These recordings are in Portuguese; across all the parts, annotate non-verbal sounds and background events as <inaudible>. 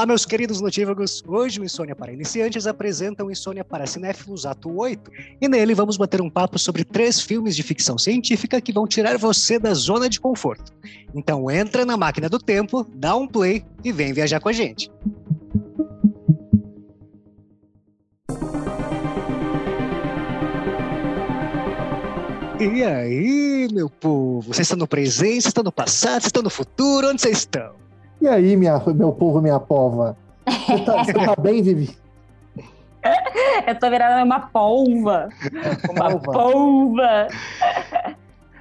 Olá, meus queridos notívagos! Hoje o Insônia para Iniciantes apresenta o Insônia para Cinéfilos Ato 8. E nele vamos bater um papo sobre três filmes de ficção científica que vão tirar você da zona de conforto. Então entra na máquina do tempo, dá um play e vem viajar com a gente. E aí, meu povo? Vocês estão no presente, vocês estão no passado, vocês estão no futuro? Onde vocês estão? E aí, minha, meu povo, minha pova? Você tá, você tá bem, Vivi? Eu tô virando uma polva. Uma polva.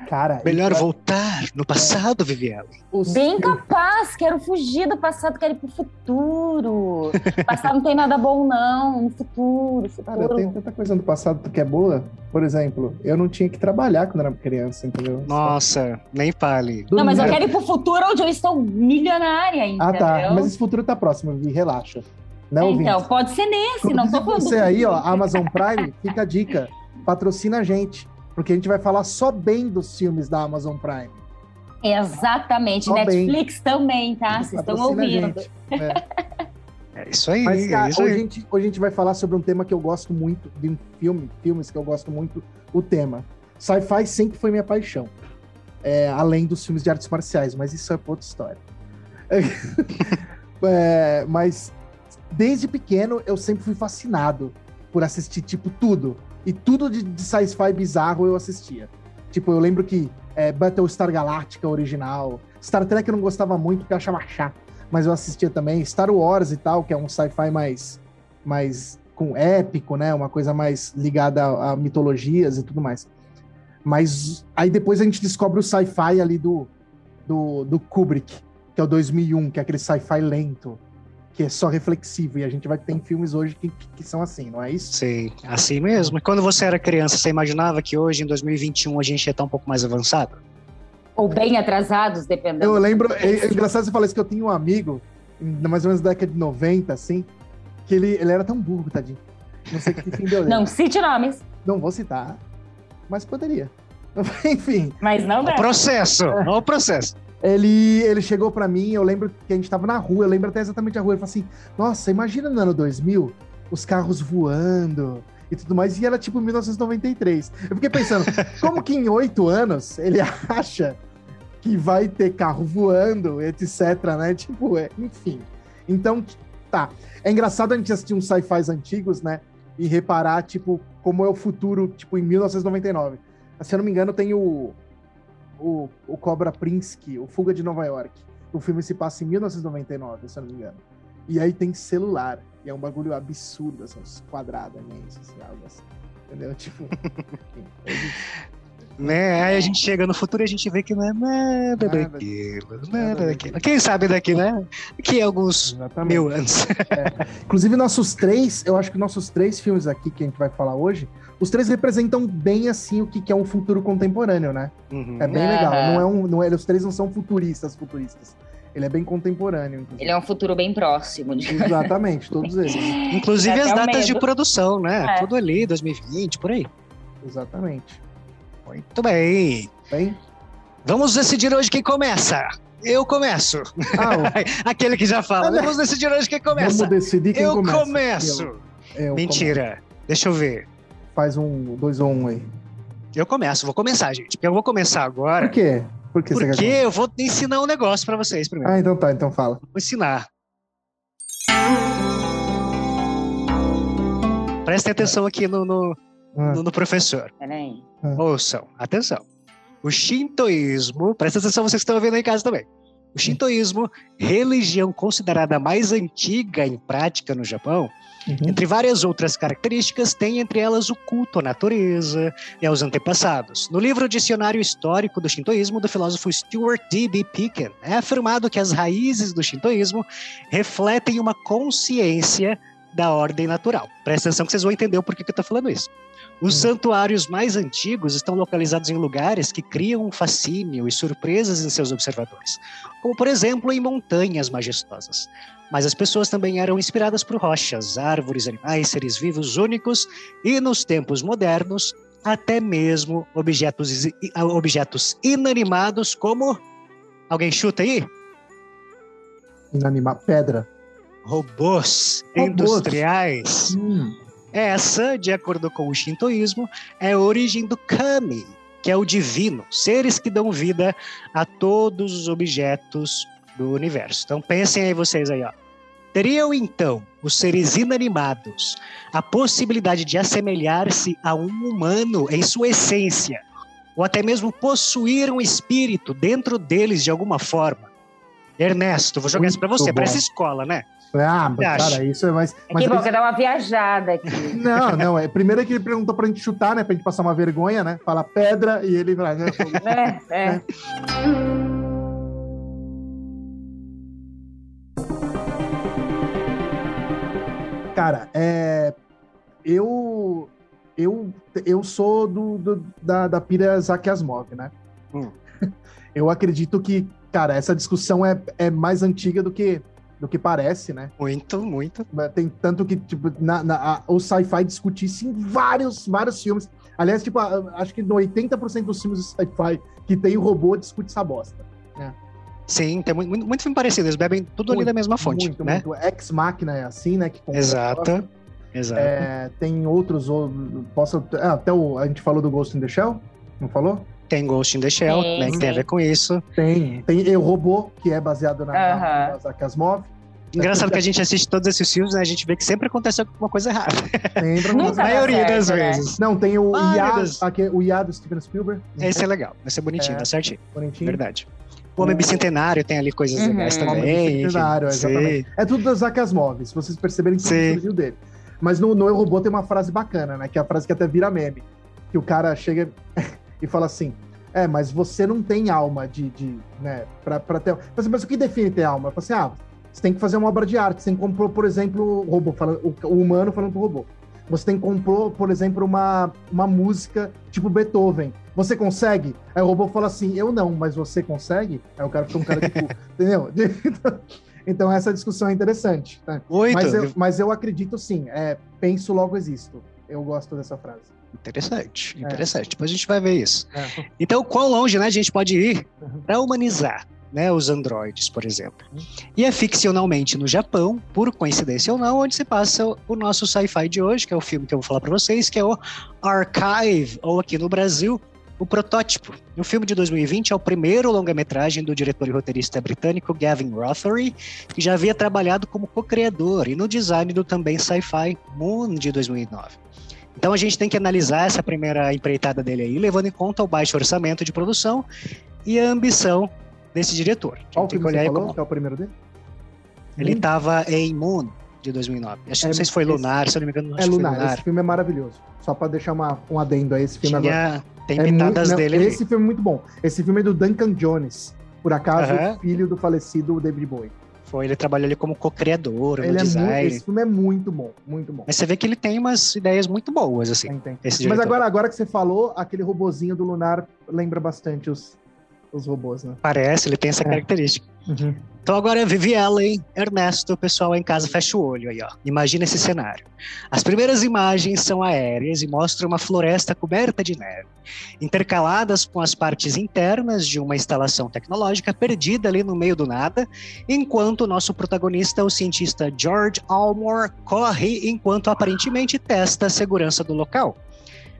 Cara, Melhor é- voltar no passado, Viviela. os Bem capaz, quero fugir do passado, quero ir pro futuro. <laughs> Passado não tem nada bom, não. No futuro, Cara, eu futuro. tenho tanta coisa no passado que é boa. Por exemplo, eu não tinha que trabalhar quando era criança, entendeu? Nossa, nem fale. Não, mas eu quero ir pro futuro onde eu estou milionária, Ah, entendeu? tá. Mas esse futuro tá próximo, Vivi, relaxa. Não, Então, ouvinte. pode ser nesse, não tô falando. você aí, ó, futuro. Amazon Prime, fica a dica. <laughs> Patrocina a gente. Porque a gente vai falar só bem dos filmes da Amazon Prime. Exatamente. Só bem. Netflix também, tá? Vocês estão ouvindo. É. É isso aí, Mas, é cara, isso hoje, a gente, hoje a gente vai falar sobre um tema que eu gosto muito, de um filme, filmes que eu gosto muito, o tema. Sci-fi sempre foi minha paixão. É, além dos filmes de artes marciais, mas isso é outra história. <laughs> É, mas desde pequeno eu sempre fui fascinado por assistir, tipo, tudo. E tudo de, de sci-fi bizarro eu assistia. Tipo, eu lembro que é, Battlestar Galactica original, Star Trek eu não gostava muito porque eu achava chato mas eu assistia também Star Wars e tal, que é um sci-fi mais, mais com épico, né? Uma coisa mais ligada a, a mitologias e tudo mais. Mas aí depois a gente descobre o sci-fi ali do, do, do Kubrick, que é o 2001, que é aquele sci-fi lento, que é só reflexivo. E a gente vai ter filmes hoje que, que, que são assim, não é isso? Sim, assim mesmo. E quando você era criança, você imaginava que hoje, em 2021, a gente ia estar um pouco mais avançado? Ou bem atrasados, dependendo. Eu lembro, é, é engraçado você falar isso, que eu tinha um amigo, na mais ou menos da década de 90, assim, que ele, ele era tão burro, tadinho. Não sei que fim deu dele. Não cite nomes, Não vou citar, mas poderia. <laughs> Enfim, mas não dá. o processo, ó o processo. Ele, ele chegou pra mim, eu lembro que a gente tava na rua, eu lembro até exatamente a rua, ele falou assim, nossa, imagina no ano 2000, os carros voando e tudo mais, e era tipo 1993. Eu fiquei pensando, <laughs> como que em oito anos ele acha que vai ter carro voando, etc, né? Tipo, é, enfim. Então, tá. É engraçado a gente assistir uns sci-fis antigos, né? E reparar, tipo, como é o futuro, tipo, em 1999. Se eu não me engano, tem o, o, o Cobra Prinsky, o Fuga de Nova York. O filme se passa em 1999, se eu não me engano. E aí tem celular. E é um bagulho absurdo, assim, uns quadrados imensos, assim, algo assim. Entendeu? <laughs> Tipo. enfim, hoje- Né? Aí a gente chega no futuro e a gente vê que não é nada Nada. daquilo, Nada nada daquilo. Quem sabe daqui, né? A alguns Exatamente. mil anos. Inclusive, nossos três, eu acho que nossos três filmes aqui que a gente vai falar hoje, os três representam bem assim o que que é um futuro contemporâneo, né? Uhum. É bem legal. Não é um, não é, os três não são futuristas, futuristas. Ele é bem contemporâneo. inclusive. Ele é um futuro bem próximo. de- Exatamente, todos eles. <laughs> Inclusive Dá as datas de medo. produção, né? É. Tudo ali, 2020, por aí. Exatamente. Muito bem. Bem? Vamos decidir hoje quem começa. Eu começo. Ah, <laughs> Aquele que já fala. Vamos decidir hoje quem começa. vamos decidir quem Eu começa. começo. Eu, eu Mentira. Deixa eu ver. começo. Faz um, dois ou um aí. Eu começo, vou começar, gente. Porque eu vou começar agora. Por quê? Por que Porque eu vou ensinar um negócio pra vocês primeiro. Ah, então tá, então fala. Vou ensinar. Prestem atenção aqui no, no, Ah, no- no professor. Peraí. Ouçam, atenção. O shintoísmo, presta atenção vocês que estão vendo aí em casa também. O shintoísmo, religião considerada a mais antiga em prática no Japão, uhum. entre várias outras características, tem entre elas o culto à natureza e aos antepassados. No livro Dicionário Histórico do Shintoísmo, do filósofo Stuart D.B. Picken, é afirmado que as raízes do shintoísmo refletem uma consciência da ordem natural. Presta atenção que vocês vão entender o porquê que eu estou falando isso. Os Hum. santuários mais antigos estão localizados em lugares que criam um fascínio e surpresas em seus observadores, como por exemplo em montanhas majestosas. Mas as pessoas também eram inspiradas por rochas, árvores, animais, seres vivos únicos e, nos tempos modernos, até mesmo objetos, i- objetos inanimados como. Alguém chuta aí? Inanimar. Pedra. robôs, Robôs. industriais. Hum, Essa, de acordo com o shintoísmo, é a origem do kami, que é o divino, seres que dão vida a todos os objetos do universo. Então pensem aí vocês aí, ó. Teriam então os seres inanimados a possibilidade de assemelhar-se a um humano em sua essência, ou até mesmo possuir um espírito dentro deles de alguma forma? Ernesto, vou jogar isso pra você, Muito parece bom. escola, né? Ah, acha? cara, isso é mais. É mas que bom, que dá uma viajada aqui. <laughs> Não, não, é. Primeiro é que ele perguntou pra gente chutar, né? Pra gente passar uma vergonha, né? Fala pedra e ele vai. Né, <laughs> É, é. Cara, é. Eu. Eu, eu sou do, do- da, da pira Isaac Asimov, né? Hum. <laughs> Eu acredito que, cara, essa discussão é, é mais antiga do que, do que parece, né? Muito, muito. Tem tanto que, tipo, na, na- a- o sci-fi discute isso em vários, vários filmes. Aliás, tipo, a- acho que no 80% dos filmes de sci-fi que tem o robô discute essa bosta. Sim, tem muito, muito, filme parecido, eles bebem tudo ali Muito, da mesma fonte, Muito, né? muito. Ex Machina é assim, né? Que Exato. Exato. É, tem outros, ou- posso, ah, até o, a gente falou do Ghost in the Shell, não falou? Tem Ghost in the Shell, Sim, né, que tem a sim. ver com isso. Tem, tem Eu Robô, que é baseado na, na, Aham. na Isaac Asimov. Engraçado que a gente assiste todos esses filmes, né? A gente vê que sempre acontece alguma coisa errada. Lembra? <laughs> Nunca A dá maioria certo, das né? vezes. Não, tem o meu IA, aqui, o IA do Steven Spielberg. Esse é legal, vai ser bonitinho, É. dá certinho. bonitinho. Verdade. O Homem O- Bicentenário tem ali coisas Uhum. legais Homem também. enfim. Bicentenário, Sim. exatamente. É tudo do Isaac Asimov, se vocês perceberem, Sim. surgiu dele. Mas no, no Eu Robô tem uma frase bacana, né? Que é a frase que até vira meme. Que o cara chega e fala assim: É, mas você não tem alma de. de né, pra, pra ter. Mas, mas o que define ter alma? Assim: ah, você tem que fazer uma obra de arte. Você tem que compor, por exemplo, o robô, falando, o, o humano falando pro robô. Você tem que compor, por exemplo, uma, uma música tipo Beethoven. Você consegue? Aí o robô fala assim: eu não, mas você consegue? Aí o cara fica um cara de cu. <laughs> Entendeu? <laughs> Então essa discussão é interessante. né? Mas eu, mas eu acredito sim. É, penso, logo existo. Eu gosto dessa frase. Interessante, É. interessante. Depois a gente vai ver isso. É. Então, quão longe né, a gente pode ir Uhum. para humanizar né, os androides, por exemplo. E é ficcionalmente no Japão, por coincidência ou não, onde se passa o- o nosso sci-fi de hoje, que é o filme que eu vou falar para vocês, que é o Archive, ou aqui no Brasil, o Protótipo. O filme de 2020 é o primeiro longa-metragem do diretor e roteirista britânico Gavin Rothery, que já havia trabalhado como co-criador e no design do também sci-fi Moon de 2009. Então a gente tem que analisar essa primeira empreitada dele aí, levando em conta o baixo orçamento de produção e a ambição desse diretor. Qual filme que olhar você falou? como- é o primeiro dele? Ele estava em Moon de 2009. Acho, É, não sei se foi esse- Lunar, se eu não me engano, É Lunar. Lunar. Esse filme é maravilhoso. Só pra deixar uma, um adendo a esse filme agora. Tem É pitadas muito- não, dele ali. Esse filme é muito bom. Esse filme é do Duncan Jones. Por acaso, o filho do falecido David Bowie. Foi, ele trabalhou ali como co-criador, no Ele é muito, design. esse filme é muito bom, muito bom. Mas você vê que ele tem umas ideias muito boas, assim. Tem, tem. Mas agora, agora que você falou, aquele robozinho do Lunar lembra bastante os, os robôs, né? Parece, ele tem essa É. característica. Então agora Vivi Ellen, Ernesto, o pessoal em casa fecha o olho aí, ó. Imagina esse cenário. As primeiras imagens são aéreas e mostram uma floresta coberta de neve, intercaladas com as partes internas de uma instalação tecnológica perdida ali no meio do nada, enquanto o nosso protagonista, o cientista George Almore, corre enquanto aparentemente testa a segurança do local.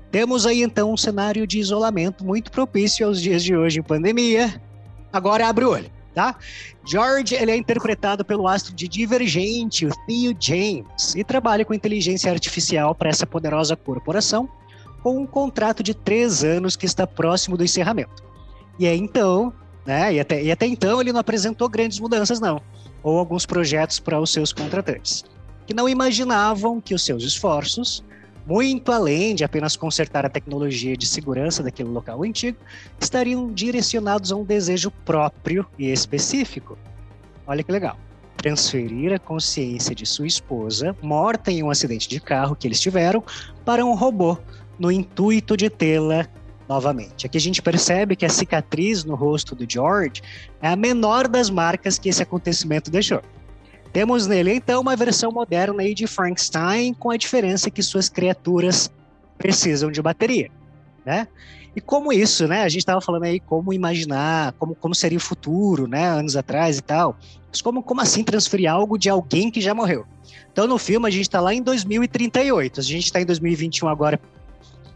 Temos aí então um cenário de isolamento muito propício aos dias de hoje em pandemia. Agora abre o olho tá? George ele é interpretado pelo astro de Divergente, o Theo James, e trabalha com inteligência artificial para essa poderosa corporação, com um contrato de três anos que está próximo do encerramento. E aí então, né? E até, e até então ele não apresentou grandes mudanças, não, ou alguns projetos para os seus contratantes, que não imaginavam que os seus esforços muito além de apenas consertar a tecnologia de segurança daquele local antigo, estariam direcionados a um desejo próprio e específico. Olha que legal. Transferir a consciência de sua esposa, morta em um acidente de carro que eles tiveram, para um robô, no intuito de tê-la novamente. Aqui a gente percebe que a cicatriz no rosto do George é a menor das marcas que esse acontecimento deixou. Temos nele, então, uma versão moderna aí de Frankenstein, com a diferença que suas criaturas precisam de bateria. né? E como isso, né? A gente estava falando aí como imaginar, como, como seria o futuro, né? Anos atrás e tal. Mas como, como assim transferir algo de alguém que já morreu? Então, no filme, a gente está lá em 2038. A gente está em 2021 agora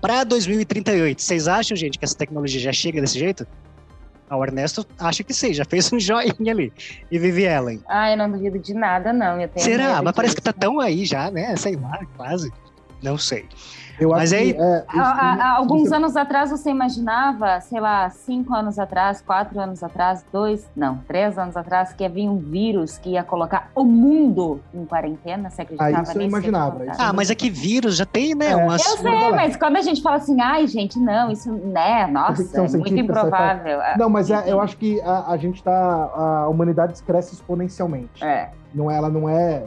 para 2038. Vocês acham, gente, que essa tecnologia já chega desse jeito? Ah, o Ernesto acha que sim, já fez um <laughs> joinha ali. E Vivi Ellen. Ah, eu não duvido de nada, não. Será? Mas parece que tá tão aí já, né? Sei lá, quase. Não sei. Eu Mas aí, é, há, há, alguns anos atrás você imaginava, sei lá, cinco anos atrás, quatro anos atrás, dois, não, três anos atrás, que havia um vírus que ia colocar o mundo em quarentena? Você acreditava ah, isso eu imaginava. Isso ah, mas é que vírus já tem, né? É. Umas... Eu sei, mas quando a gente fala assim, ai, gente, não, isso, né, nossa, é muito improvável. Não, mas é, eu acho que a, a gente tá, a humanidade cresce exponencialmente. É. Não, ela não é,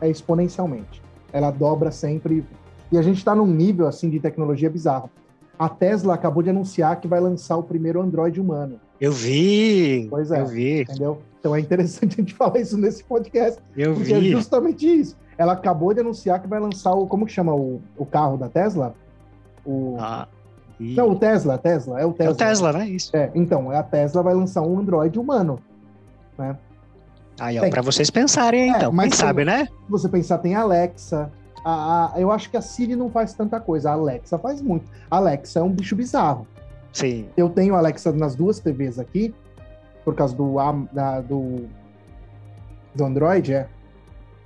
é exponencialmente. Ela dobra sempre e a gente está num nível assim de tecnologia bizarro. A Tesla acabou de anunciar que vai lançar o primeiro Android humano. Eu vi. Pois é. Eu vi. Entendeu? Então é interessante <laughs> a gente falar isso nesse podcast. Eu porque é vi. é justamente isso. Ela acabou de anunciar que vai lançar o. Como que chama o, o carro da Tesla? O. Ah, e... Não, o Tesla, Tesla, é o Tesla. É o Tesla, né? Isso. É, então, a Tesla vai lançar um Android humano. Né? Aí, ó, para vocês pensarem, é, então. Mas Quem sabe, né? Se você pensar, tem Alexa, a, a, eu acho que a Siri não faz tanta coisa, a Alexa faz muito. A Alexa é um bicho bizarro. Sim. Eu tenho a Alexa nas duas TVs aqui, por causa do, da, do, do Android, é.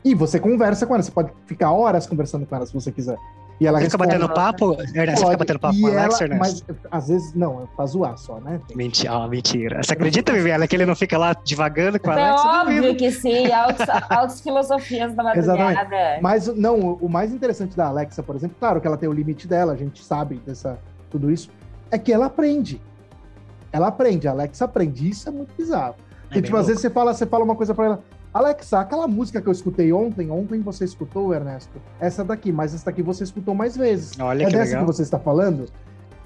E você conversa com ela, você pode ficar horas conversando com ela se você quiser. E ela você fica batendo papo? Ernest, você fica batendo papo com a Alexa, ela, Mas às vezes, não, é pra zoar só, né? Mentira, oh, mentira. Você acredita, Viviana, que ele não fica lá devagando com a é Alexa? É óbvio que sim, altas, altas filosofias da madrugada. Exatamente. Mas, não, o mais interessante da Alexa, por exemplo, claro que ela tem o limite dela, a gente sabe dessa, tudo isso, é que ela aprende. Ela aprende, a Alexa aprende. Isso é muito bizarro. É e, tipo, às vezes você fala, você fala uma coisa pra ela, Alexa, aquela música que eu escutei ontem, ontem você escutou, Ernesto? Essa daqui, mas essa daqui você escutou mais vezes. Olha é que dessa legal. que você está falando?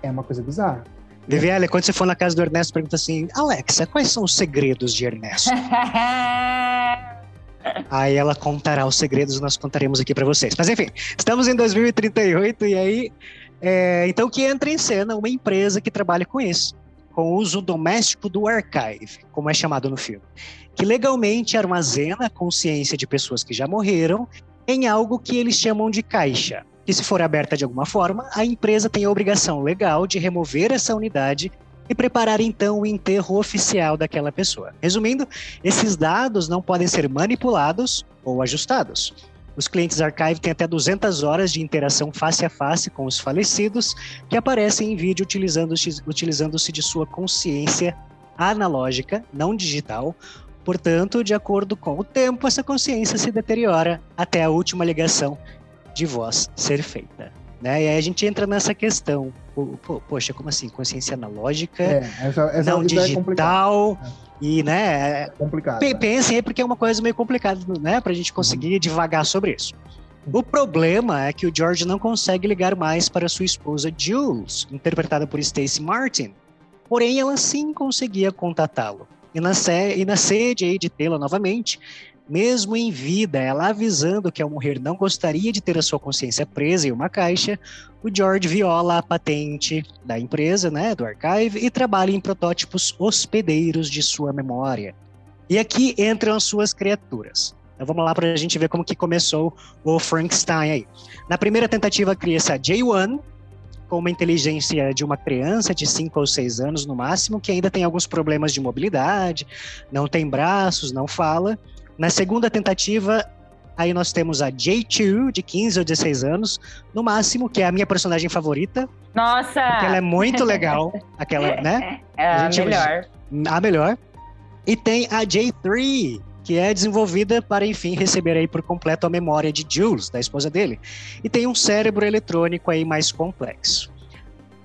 É uma coisa bizarra. Viviane, quando você for na casa do Ernesto, pergunta assim: Alexa, quais são os segredos de Ernesto? <laughs> aí ela contará os segredos e nós contaremos aqui para vocês. Mas enfim, estamos em 2038 e aí. É, então que entra em cena uma empresa que trabalha com isso, com o uso doméstico do archive, como é chamado no filme que legalmente armazena a consciência de pessoas que já morreram em algo que eles chamam de caixa. Que, se for aberta de alguma forma, a empresa tem a obrigação legal de remover essa unidade e preparar então o enterro oficial daquela pessoa. Resumindo, esses dados não podem ser manipulados ou ajustados. Os clientes Archive têm até 200 horas de interação face a face com os falecidos, que aparecem em vídeo utilizando-se utilizando de sua consciência analógica, não digital, Portanto, de acordo com o tempo, essa consciência se deteriora até a última ligação de voz ser feita. Né? E aí a gente entra nessa questão. poxa, como assim? Consciência analógica, é, essa, essa não é digital. É e, né? É complicado. Pensem aí, porque é uma coisa meio complicada, né? Pra gente conseguir uhum. divagar sobre isso. O problema é que o George não consegue ligar mais para sua esposa Jules, interpretada por Stacey Martin. Porém, ela sim conseguia contatá-lo. E na, e na sede aí de tê-la novamente, mesmo em vida, ela avisando que ao morrer não gostaria de ter a sua consciência presa em uma caixa, o George viola a patente da empresa, né, do Archive, e trabalha em protótipos hospedeiros de sua memória. E aqui entram as suas criaturas. Então vamos lá para a gente ver como que começou o Frankenstein aí. Na primeira tentativa cria-se a J1, com uma inteligência de uma criança de 5 ou 6 anos no máximo, que ainda tem alguns problemas de mobilidade, não tem braços, não fala. Na segunda tentativa, aí nós temos a J2, de 15 ou 16 anos, no máximo, que é a minha personagem favorita. Nossa! Ela é muito legal, <laughs> aquela, né? É a, a melhor. A melhor. E tem a J3, que é desenvolvida para, enfim, receber aí por completo a memória de Jules, da esposa dele, e tem um cérebro eletrônico aí mais complexo.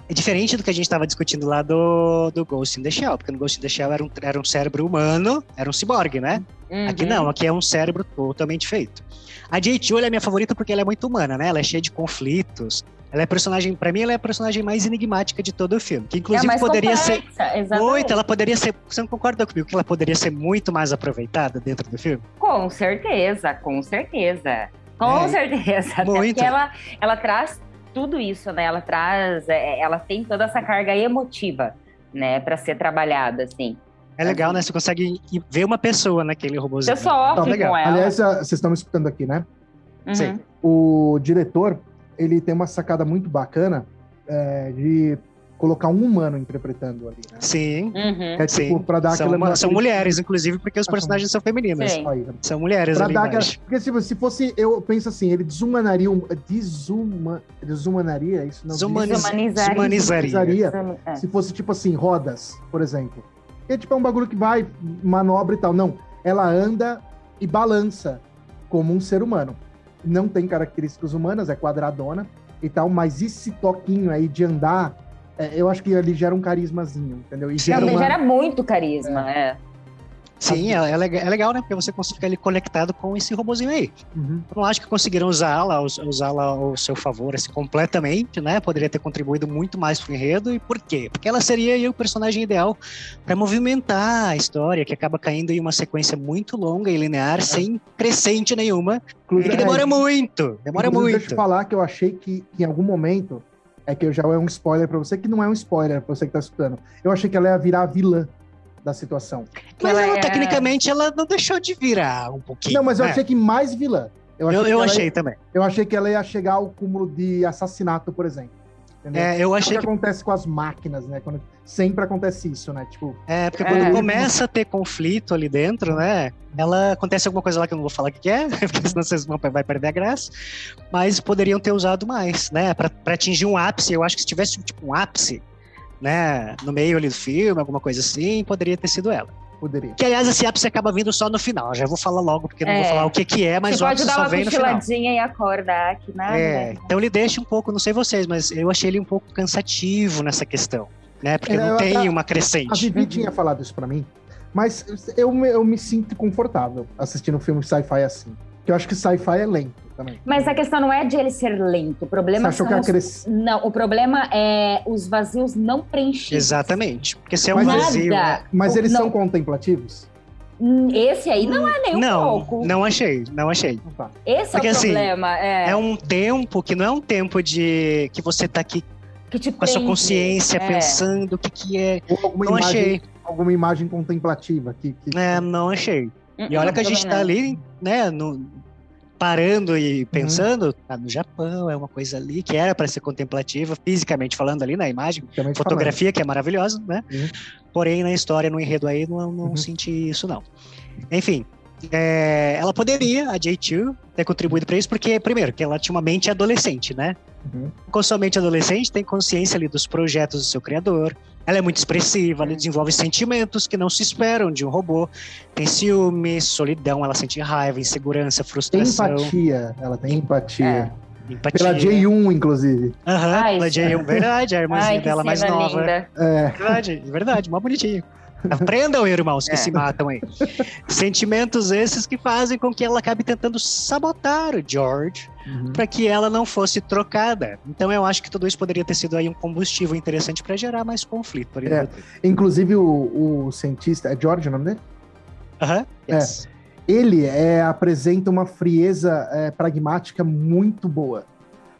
É diferente do que a gente estava discutindo lá do, do Ghost in the Shell, porque no Ghost in the Shell era um, era um cérebro humano, era um ciborgue, né? Uhum. Aqui não, aqui é um cérebro totalmente feito. A J.T. é minha favorita porque ela é muito humana, né? Ela é cheia de conflitos, ela é personagem, para mim, ela é a personagem mais enigmática de todo o filme. Que inclusive é poderia complexa, ser. Exatamente. Muito, ela poderia ser. Você não concorda comigo que ela poderia ser muito mais aproveitada dentro do filme? Com certeza, com certeza. Com é, certeza. Muito. Até porque ela, ela traz tudo isso, né? Ela traz, é, ela tem toda essa carga emotiva, né, para ser trabalhada, assim. É legal, né? Você consegue ver uma pessoa naquele robôzinho. Você sofre Então, com ela. Aliás, vocês estão me escutando aqui, né? Uhum. Sim. O diretor, ele tem uma sacada muito bacana é, de colocar um humano interpretando ali, né? Sim. Uhum. É tipo, Sim. pra dar São, aquela... uma- são mulheres, inclusive, porque os Ah, personagens são femininos. Sim. Aí, né? São mulheres Pra ali dar aquela... Porque se, se fosse, eu penso assim, ele desumanaria, um- desuma, desumanaria, isso não Desumaniz- Desumanizaria. Desumanizaria. desumanizaria É. se fosse tipo assim, rodas, por exemplo. Que tipo é um bagulho que vai, manobra e tal. Não, ela anda e balança como um ser humano. Não tem características humanas, é quadradona e tal, mas esse toquinho aí de andar, é, eu acho que ali gera um carismazinho, entendeu? E gera uma... gera muito carisma, é. Sim, é, é é legal, né? Porque você consegue ficar ali conectado com esse robozinho aí. Uhum. Eu não acho que conseguiram usá-la, us- usá-la ao seu favor, assim, completamente, né? Poderia ter contribuído muito mais pro enredo. E por quê? Porque ela seria aí o personagem ideal para movimentar a história, que acaba caindo em uma sequência muito longa e linear, sem crescente nenhuma, Inclusive, que demora é, muito, demora muito. Deixa eu falar que eu achei que, em algum momento, é que eu já é um spoiler pra você, que não é um spoiler pra você que tá escutando. Eu achei que ela ia virar a vilã da situação. Mas ela ela, é- tecnicamente, ela não deixou de virar um pouquinho. Não, mas eu né? achei que mais vilã. Eu achei, Eu, que eu ela achei ia- também. eu achei que ela ia chegar ao cúmulo de assassinato, por exemplo. Entendeu? É, eu É o achei que que acontece com as máquinas, né? Quando sempre acontece isso, né? Tipo, É, porque É. quando começa a ter conflito ali dentro, né? Ela acontece alguma coisa lá que eu não vou falar o que que é, <laughs> porque senão vocês vão vai perder a graça. Mas poderiam ter usado mais, né? Pra, pra atingir um ápice. Eu acho que se tivesse tipo um ápice, né? No meio ali do filme, alguma coisa assim, poderia ter sido ela. poderia. Que aliás, esse ápice acaba vindo só no final. Já vou falar logo, porque não vou É. falar o que que é, mas Você o pode ápice dar só uma vem no final. cochiladinha e acordar aqui, nada, É, né? então ele deixa um pouco, não sei vocês, mas eu achei ele um pouco cansativo nessa questão, né? Porque É, não eu tem até- uma A crescente. Vivi Uhum. tinha falado isso pra mim, mas eu, me- eu me sinto confortável assistindo um filme sci-fi assim. Que eu acho que sci-fi é lento também. Mas a questão não é de ele ser lento. O problema Você achou são que os... cresce? Não, o problema é os vazios não preenchidos. Exatamente. Porque se é um Mas Nada. vazio. Mas O- eles não. são contemplativos? Hum, Esse aí não é nem um não, pouco. não achei, não achei. Não tá. Esse Porque, é o assim, problema. É, É um tempo que não é um tempo de que você tá aqui que te com a sua prende. consciência É. pensando o que que é. Ou alguma Não imagem, achei. alguma imagem contemplativa que, que- É, não achei. Hum, E olha que a gente também tá não. ali, né, no, parando Uhum. e pensando, tá no Japão, é uma coisa ali que era para ser contemplativa, fisicamente falando ali na imagem, tipicamente fotografia que é maravilhosa, né? Uhum. Porém, na história, no enredo aí, não, não Uhum. senti isso, não. Enfim, é, ela poderia, a J2, ter contribuído para isso, porque, primeiro, que ela tinha uma mente adolescente, né? Uhum. Com sua mente adolescente, tem consciência ali dos projetos do seu criador. Ela é muito expressiva, ela desenvolve sentimentos que não se esperam de um robô. Tem ciúme, solidão, ela sente raiva, insegurança, Tem frustração, empatia, ela tem empatia. empatia. Pela J1, inclusive. Aham, Ai, pela J1, verdade, a irmãzinha Ai, dela mais nova. linda. É, Verdade, verdade, mó bonitinho. Aprendam, irmãos, que É. se matam aí. Sentimentos esses que fazem com que ela acabe tentando sabotar o George uhum. para que ela não fosse trocada. Então eu acho que tudo isso poderia ter sido aí um combustível interessante para gerar mais conflito. no É. Inclusive, o, o cientista, é George o nome dele? Aham, É. yes. Ele é, apresenta uma frieza é, pragmática muito boa.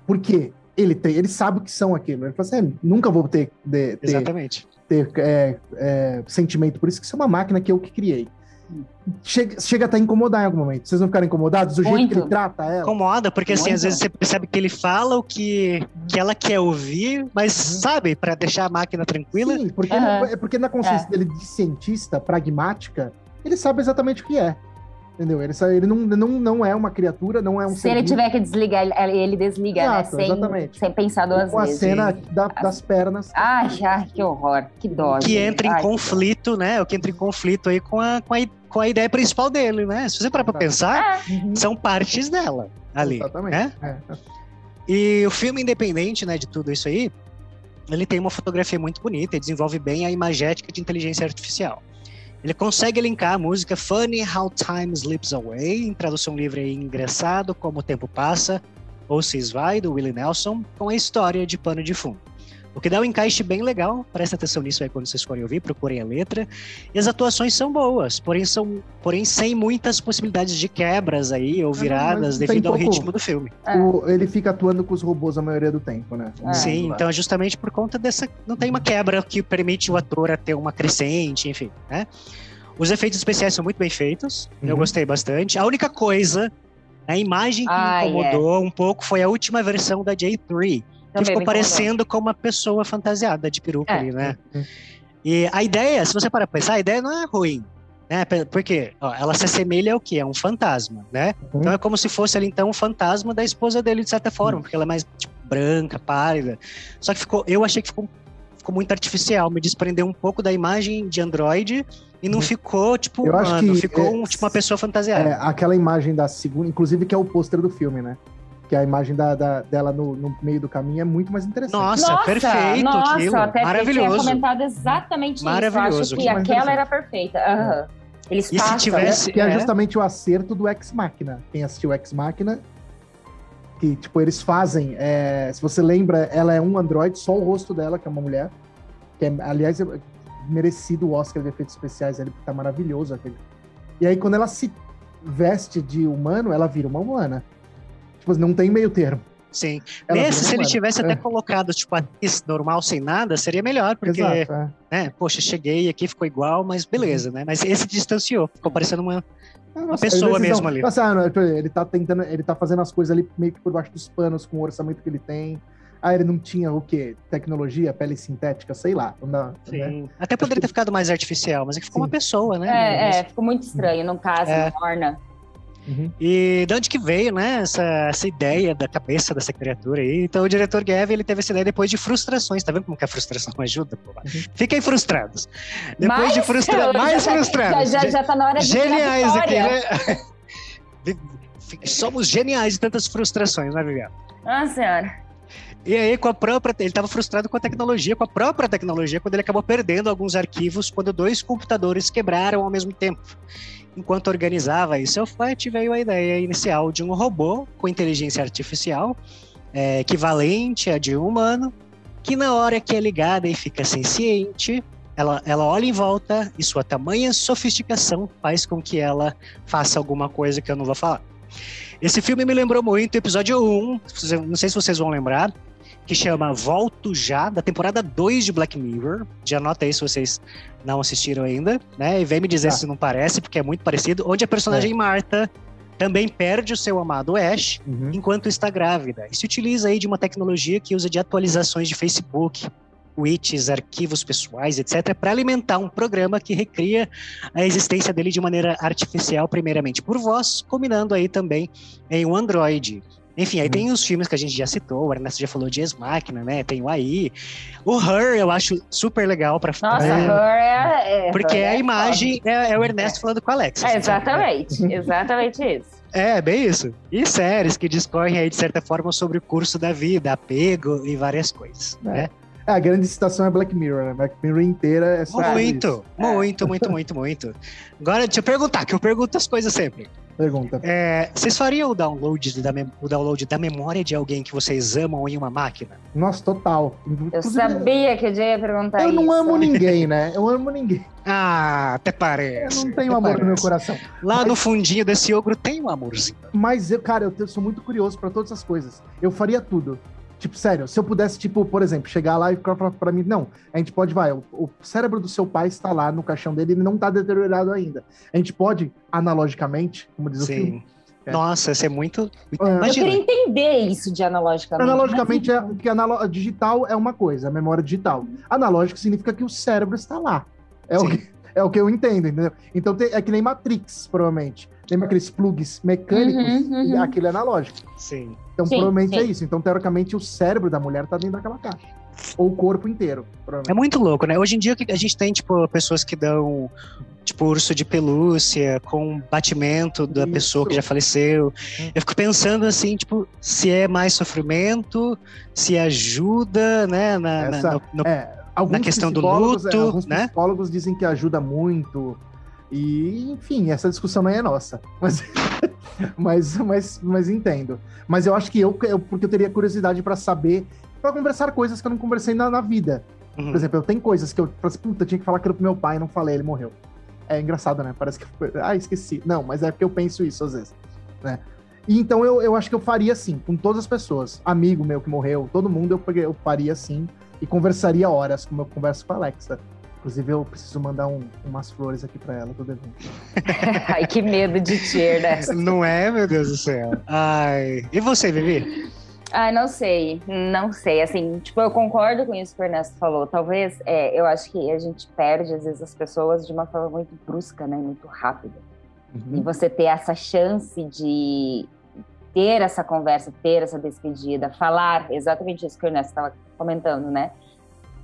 Por quê? Ele, tem, ele sabe o que são aquilo. Ele fala assim, "É, nunca vou ter, de- ter, Exatamente. Ter é, é, sentimento por isso, que isso é uma máquina que eu que criei. Chega, chega até a incomodar em algum momento. Vocês não ficaram incomodados do jeito Muito. que ele trata ela? Incomoda, porque assim, Muito. às vezes você percebe que ele fala o que, que ela quer ouvir, mas sabe, para deixar a máquina tranquila. Sim, porque, Aham. na, é porque na consciência É. dele de cientista, pragmática, ele sabe exatamente o que é. Entendeu? Ele, ele não, não, não é uma criatura, não é um Se ser ele vivo. tiver que desligar, ele, ele desliga, Exato, né? Sem, exatamente. sem pensar duas com a vezes. cena da- das pernas. Ah, já, que horror, que dó. que gente. entra em Ai, conflito, né? O que entra em conflito aí com a, com a, com a ideia principal dele, né? Se você parar pra Tá. pensar, Ah, Uhum. são partes dela ali. Exatamente. Né? É. E o filme, independente né, de tudo isso aí, ele tem uma fotografia muito bonita e desenvolve bem a imagética de inteligência artificial. Ele consegue linkar a música Funny How Time Slips Away, em tradução livre aí, engraçado como o tempo passa, ou se esvai, do Willie Nelson, com a história de pano de fundo. O que dá um encaixe bem legal, presta atenção nisso aí quando vocês forem ouvir, procurem a letra. E as atuações são boas, porém são, porém sem muitas possibilidades de quebras aí ou viradas devido ao ritmo do filme. É. O, ele fica atuando com os robôs a maioria do tempo, né? É. Sim, então é justamente por conta dessa. Não tem uma quebra que permite o ator a ter uma crescente, enfim, né? Os efeitos especiais são muito bem feitos, uhum. eu gostei bastante. A única coisa, a imagem que ah, me incomodou um pouco foi a última versão da J3 que ficou parecendo com uma pessoa fantasiada de peruca é. ali, né? E a ideia, se você para pensar, a ideia não é ruim, né? Porque ó, ela se assemelha ao que? É um fantasma, né? Uhum. Então é como se fosse ali, então, um fantasma da esposa dele, de certa forma, uhum. porque ela é mais tipo, branca, pálida. Só que ficou, eu achei que ficou, ficou muito artificial, me desprendeu um pouco da imagem de Android e não uhum. ficou, tipo, eu humano, acho que ficou é, um, tipo uma pessoa fantasiada. É, aquela imagem da segunda, inclusive que é o pôster do filme, né? Que a imagem da, da dela no, no, meio do caminho é muito mais interessante. Nossa, nossa perfeito nossa, aquilo. Até Maravilhoso. tinha comentado exatamente Maravilhoso. isso. Eu acho que aquela era perfeita. Uhum. Eles e passam, se tivesse, né? Que é, é justamente o acerto do Ex Machina. Quem assistiu Ex Machina, que, tipo, eles fazem... É, se você lembra, ela é um androide, só o rosto dela, que é uma mulher. Que é, aliás, é merecido o Oscar de efeitos especiais, ele tá maravilhoso aquele. E aí, quando ela se veste de humano, ela vira uma humana. Tipo, não tem meio termo. Sim. Ela Nesse, se ele tivesse é. até colocado, tipo, atriz normal sem nada, seria melhor, porque, Exato, é. né, poxa, cheguei aqui, ficou igual, mas beleza, né? Mas esse distanciou, ficou parecendo uma, ah, uma pessoa mesmo não, ali. Nossa, ele tá tentando, ele tá fazendo as coisas ali meio que por baixo dos panos, com o orçamento que ele tem. Ah, ele não tinha o quê? Tecnologia, pele sintética, sei lá. Não, Sim. Né? Até poderia ter ficado mais artificial, mas é que ficou Sim. uma pessoa, né? É, é, ficou muito estranho, no caso, é. orna. Uhum. E de onde que veio, né, essa, essa ideia da cabeça dessa criatura aí? Então o diretor Gavin, ele teve essa ideia depois de frustrações, tá vendo como que a frustração <laughs> ajuda? Pô? Uhum. Fiquem frustrados. Depois mais, de frustra... <laughs> mais já, frustrados. Já, já, já tá na hora de Geniais aqui, né? <laughs> Somos geniais de tantas frustrações, né, Viviana? Ah, senhora. E aí, com a própria. Ele estava frustrado com a tecnologia, com a própria tecnologia, quando ele acabou perdendo alguns arquivos quando dois computadores quebraram ao mesmo tempo. Enquanto organizava isso, eu veio a ideia inicial de um robô com inteligência artificial, é, equivalente a de um humano, que na hora que é ligada e fica senciente, ela, ela olha em volta e sua tamanha sofisticação faz com que ela faça alguma coisa que eu não vou falar. Esse filme me lembrou muito o episódio 1, não sei se vocês vão lembrar, que chama Volto Já, da temporada 2 de Black Mirror. Já anota aí se vocês não assistiram ainda, né? E vem me dizer ah. se não parece, porque é muito parecido. Onde a personagem é. Marta também perde o seu amado Ash uhum. enquanto está grávida. E se utiliza aí de uma tecnologia que usa de atualizações de Facebook, tweets, arquivos pessoais, etc., para alimentar um programa que recria a existência dele de maneira artificial, primeiramente por voz, combinando aí também em um Android. Enfim, aí hum. tem os filmes que a gente já citou, o Ernesto já falou de Ex-Máquina, né? Tem o AI. O Her eu acho super legal pra Nossa, é, Her é, é. Porque Her a é imagem é, é, o Ernesto falando com a Alexa. É, exatamente, <laughs> exatamente isso. É, bem isso. E séries que discorrem aí, de certa forma, sobre o curso da vida, apego e várias coisas, é. né? É, a grande citação é Black Mirror, né? Black Mirror inteira é só Muito, isso. muito, muito, muito, muito. Agora, deixa eu perguntar, que eu pergunto as coisas sempre. Pergunta. É, vocês fariam o download, da o download da memória de alguém que vocês amam em uma máquina? Nossa, total. Inclusive, eu sabia que eu ia perguntar eu isso. Eu não amo ninguém, <laughs> né? Eu amo ninguém. Ah, até parece. Eu não tenho amor parece. no meu coração. Lá mas... no fundinho desse ogro tem um amorzinho. Mas eu, cara, eu sou muito curioso para todas essas coisas. Eu faria tudo. Tipo, sério, se eu pudesse, tipo, por exemplo, chegar lá e ficar pra, pra mim, não, a gente pode, vai, o, o, cérebro do seu pai está lá no caixão dele, ele não está deteriorado ainda. A gente pode, analogicamente, como diz Sim. o filme. É. Nossa, isso é muito. É. Eu queria entender isso de analogicamente. Analogicamente, é, que analo digital é uma coisa, a memória digital. Analógico significa que o cérebro está lá. É, o que, é o que eu entendo, entendeu? Então é que nem Matrix, provavelmente. Lembra aqueles plugs mecânicos? Uhum, uhum. Aquilo é analógico. Sim. Então, sim, provavelmente sim. é isso. Então, teoricamente, o cérebro da mulher tá dentro daquela caixa. Ou o corpo inteiro. É muito louco, né? Hoje em dia a gente tem, tipo, pessoas que dão, tipo, urso de pelúcia com batimento da isso. pessoa que já faleceu. Hum. Eu fico pensando, assim, tipo, se é mais sofrimento, se ajuda, né? Na, Essa, na, no, é, na questão do luto, é, alguns né? psicólogos dizem que ajuda muito. E, enfim, essa discussão não é nossa. Mas, <laughs> mas, mas, mas entendo. Mas eu acho que eu, eu porque eu teria curiosidade para saber pra conversar coisas que eu não conversei na, na vida. Uhum. Por exemplo, eu tenho coisas que eu assim, puta, tinha que falar era pro meu pai, não falei, ele morreu. É engraçado, né? Parece que. <laughs> Ah, esqueci. Não, mas é porque eu penso isso às vezes. Né? E então eu, eu acho que eu faria assim, com todas as pessoas. Amigo meu que morreu, todo mundo eu, eu faria assim e conversaria horas, como eu converso com a Alexa. Inclusive, eu preciso mandar um- umas flores aqui pra ela, tô devendo. <laughs> Ai, que medo de ter, né? Não é, meu Deus do céu. Ai. E você, Vivi? Ai, não sei, não sei. Assim, tipo, eu concordo com isso que o Ernesto falou. Talvez, é, eu acho que a gente perde, às vezes, as pessoas de uma forma muito brusca, né? Muito rápida. E você ter essa chance de ter essa conversa, ter essa despedida, falar exatamente isso que o Ernesto estava comentando, né?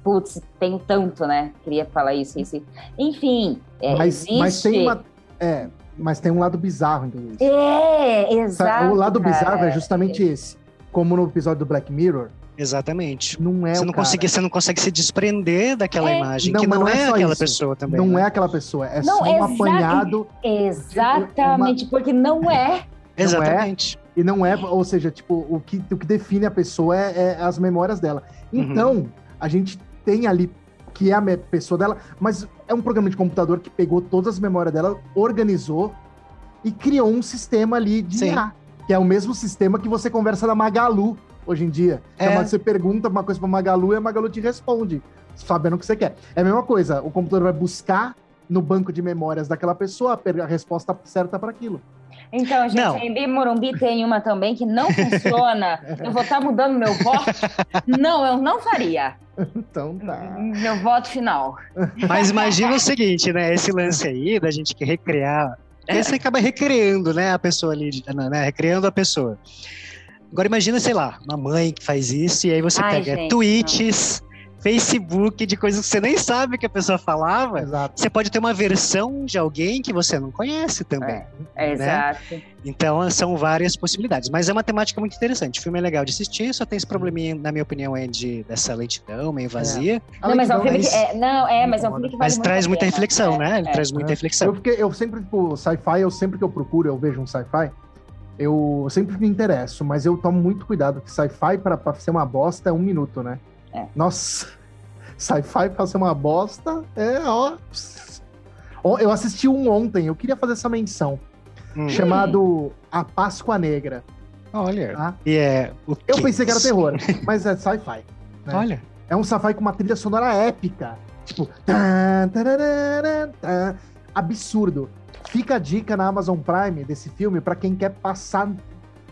Putz, tenho tanto, né? Queria falar isso, isso. Enfim, é, mas, existe... mas tem uma. É, mas tem um lado bizarro em tudo isso. É, exato. o lado bizarro cara. é justamente esse. Como no episódio do Black Mirror, Exatamente. não é você, não cara. consegue, você não consegue se desprender daquela É. imagem, Não, que não, não é é, aquela isso. pessoa também. Não né? é aquela pessoa, é Não, só um exa- apanhado Exatamente, porque não é. Exatamente. e não é, ou seja, tipo, o que, o que define a pessoa é, é as memórias dela. Então, a gente tem ali que é a pessoa dela, mas é um programa de computador que pegou todas as memórias dela, organizou e criou um sistema ali de Sim. IA, que é o mesmo sistema que você conversa na Magalu hoje em dia. É. Então, você pergunta uma coisa pra Magalu e a Magalu te responde, sabendo o que você quer. É a mesma coisa, o computador vai buscar no banco de memórias daquela pessoa a resposta certa para aquilo. Então, gente, Não. em Morumbi tem uma também que não funciona. Eu vou estar mudando meu voto. Não, eu não faria. Então tá. Meu voto final. Mas imagina o seguinte, né? Esse lance aí da gente que recriar. Aí você acaba recriando, né? A pessoa ali, né? Recriando a pessoa. Agora imagina, sei lá, uma mãe que faz isso, e aí você Ai, pega gente, tweets, Facebook, de coisas que você nem sabe que a pessoa falava. Exato. Você pode ter uma versão de alguém que você não conhece também. É. É, exato. Então, são várias possibilidades. Mas é uma temática muito interessante. O filme é legal de assistir, só tem esse probleminha, na minha opinião, é de, dessa lentidão, meio vazia. Não, mas é um filme que. mas- É, não, é, mas é um filme que vale Mas muito traz muita pena. reflexão, É, né? Ele é. traz muita Eu reflexão. fiquei, eu sempre, tipo, sci-fi, eu sempre que eu procuro, eu vejo um sci-fi, eu sempre me interesso, mas eu tomo muito cuidado, que sci-fi pra ser uma bosta é um minuto, né? É. Nossa, sci-fi pra ser uma bosta é, ó... Eu assisti um ontem, eu queria fazer essa menção, Hum. chamado A Páscoa Negra. Olha. Ah. E é. O Eu pensei que era terror, <laughs> mas é sci-fi. né? Olha. É um sci-fi com uma trilha sonora épica. Tipo, tan, tararara, tan. absurdo. Fica a dica na Amazon Prime desse filme pra quem quer passar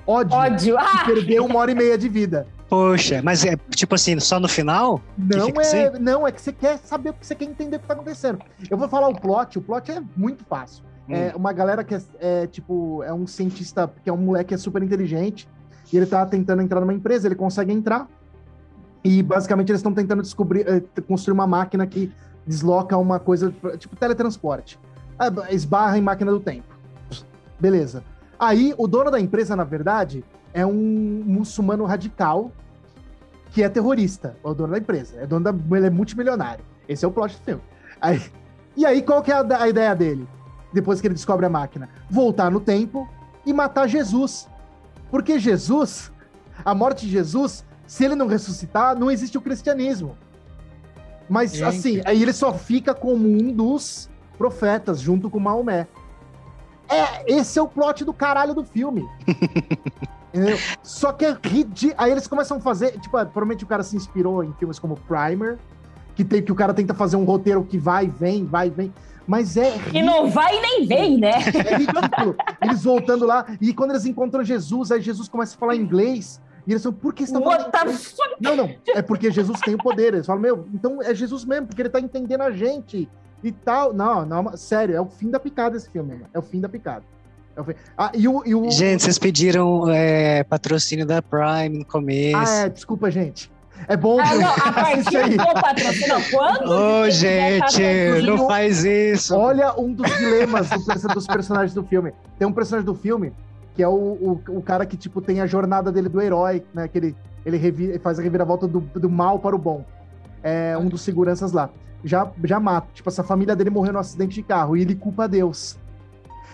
ódio, Ódio. e Ah! perder uma hora e meia de vida. Poxa, mas é tipo assim, só no final? Não fica é, assim? não, é que você quer saber o que você quer entender o que tá acontecendo. Eu vou falar o plot, o plot é muito fácil. Hum. É uma galera que é, é, tipo, é um cientista, que é um moleque que é super inteligente, e ele tá tentando entrar numa empresa, ele consegue entrar, e basicamente eles estão tentando descobrir, eh, construir uma máquina que desloca uma coisa, tipo teletransporte. Ah, Esbarra em máquina do tempo. Beleza. Aí, o dono da empresa, na verdade, é um muçulmano radical que é terrorista. É o dono da empresa. É dono da, ele é multimilionário. Esse é o plot do filme. Aí, e aí, qual que é a, a ideia dele? Depois que ele descobre a máquina? Voltar no tempo e matar Jesus. Porque Jesus, a morte de Jesus, se ele não ressuscitar, não existe o cristianismo. Mas, Gente. assim, aí ele só fica como um dos profetas, junto com Maomé. É, esse é o plot do caralho do filme. <laughs> Entendeu? Só que é ridículo. Aí eles começam a fazer. Tipo, ah, provavelmente o cara se inspirou em filmes como Primer, que, tem, que o cara tenta fazer um roteiro que vai, vem, vai, vem. Mas é. E não vai nem vem, né? É ridículo. Eles voltando lá, e quando eles encontram Jesus, aí Jesus começa a falar inglês. E eles falam, por que você tá falando? Não, não. É porque Jesus tem o poder. Eles falam, meu, então é Jesus mesmo, porque ele tá entendendo a gente e tal. Não, não, sério, é o fim da picada esse filme. É o fim da picada. É Ah, e o. E o... Gente, vocês pediram é, patrocínio da Prime no começo. Ah, é, desculpa, gente. É bom. Ah, não, a partir aí. do patrocínio. Quando? Ô, gente, não <laughs> faz isso. Olha um dos dilemas do dos personagens do filme. Tem um personagem do filme que é o, o, o cara que, tipo, tem a jornada dele do herói, né? Que ele, ele revi- faz a reviravolta do, do mal para o bom. É um dos seguranças lá. Já, já mata. Tipo, essa família dele morreu num acidente de carro e ele culpa Deus.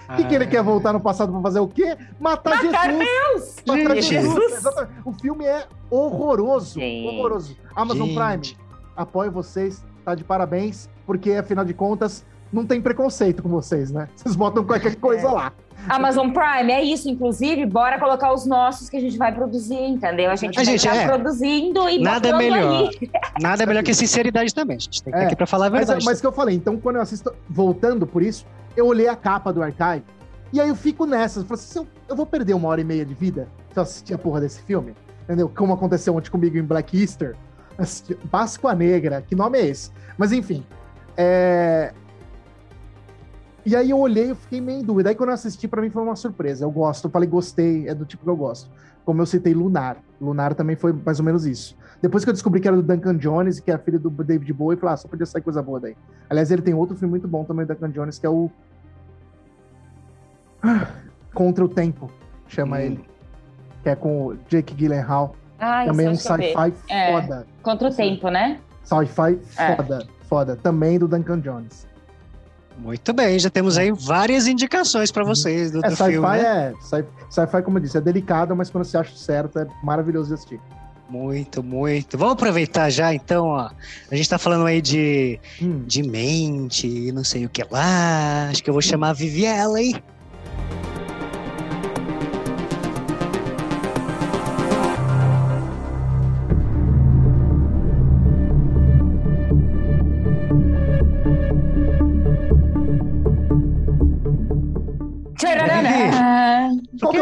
O que, que ele quer voltar no passado pra fazer o quê? Matar, Matar Jesus! Deus! Matar Jesus! Jesus! O filme é horroroso. Gente. Horroroso. Amazon Gente. Prime, apoio vocês, tá de parabéns, porque afinal de contas, não tem preconceito com vocês, né? Vocês botam qualquer coisa É. lá. Amazon Prime, é isso. Inclusive, bora colocar os nossos que a gente vai produzir, entendeu? A gente A vai gente, estar é. produzindo e Nada é melhor. aí. <laughs> Nada é melhor que sinceridade também. A gente tem que estar É, aqui pra falar a Mas, verdade. mas que eu falei, então quando eu assisto, voltando por isso, eu olhei a capa do Archive, e aí eu fico nessa, eu assim, eu, eu vou perder uma hora e meia de vida se eu assistir a porra desse filme, entendeu? Como aconteceu ontem comigo em Black Easter, Páscoa Negra, que nome é esse? Mas enfim, é... E aí eu olhei e fiquei meio em dúvida. Aí quando eu assisti, pra mim foi uma surpresa. Eu gosto, eu falei, gostei, é do tipo que eu gosto. Como eu citei Lunar. Lunar também foi mais ou menos isso. Depois que eu descobri que era do Duncan Jones, que é a filha do David Bowie, eu falei, ah, só podia sair coisa boa daí. Aliás, ele tem outro filme muito bom também, do Duncan Jones, que é o. Ah, <sighs> Contra o Tempo, chama Hum. ele. Que é com o Jake Gyllenhaal. Ah, também é um sci-fi É. foda. Contra o tempo, né? Sci-fi É. foda. Foda. Também do Duncan Jones. Muito bem, já temos aí várias indicações pra vocês do, É, do sci-fi filme. né? é. sci- Sci-fi, como eu disse, é delicado, mas quando você acha certo, é maravilhoso de assistir. Muito, muito. Vamos aproveitar já, então, ó. A gente tá falando aí de, Hum. de mente não sei o que lá. Acho que eu vou chamar a Viviela, hein?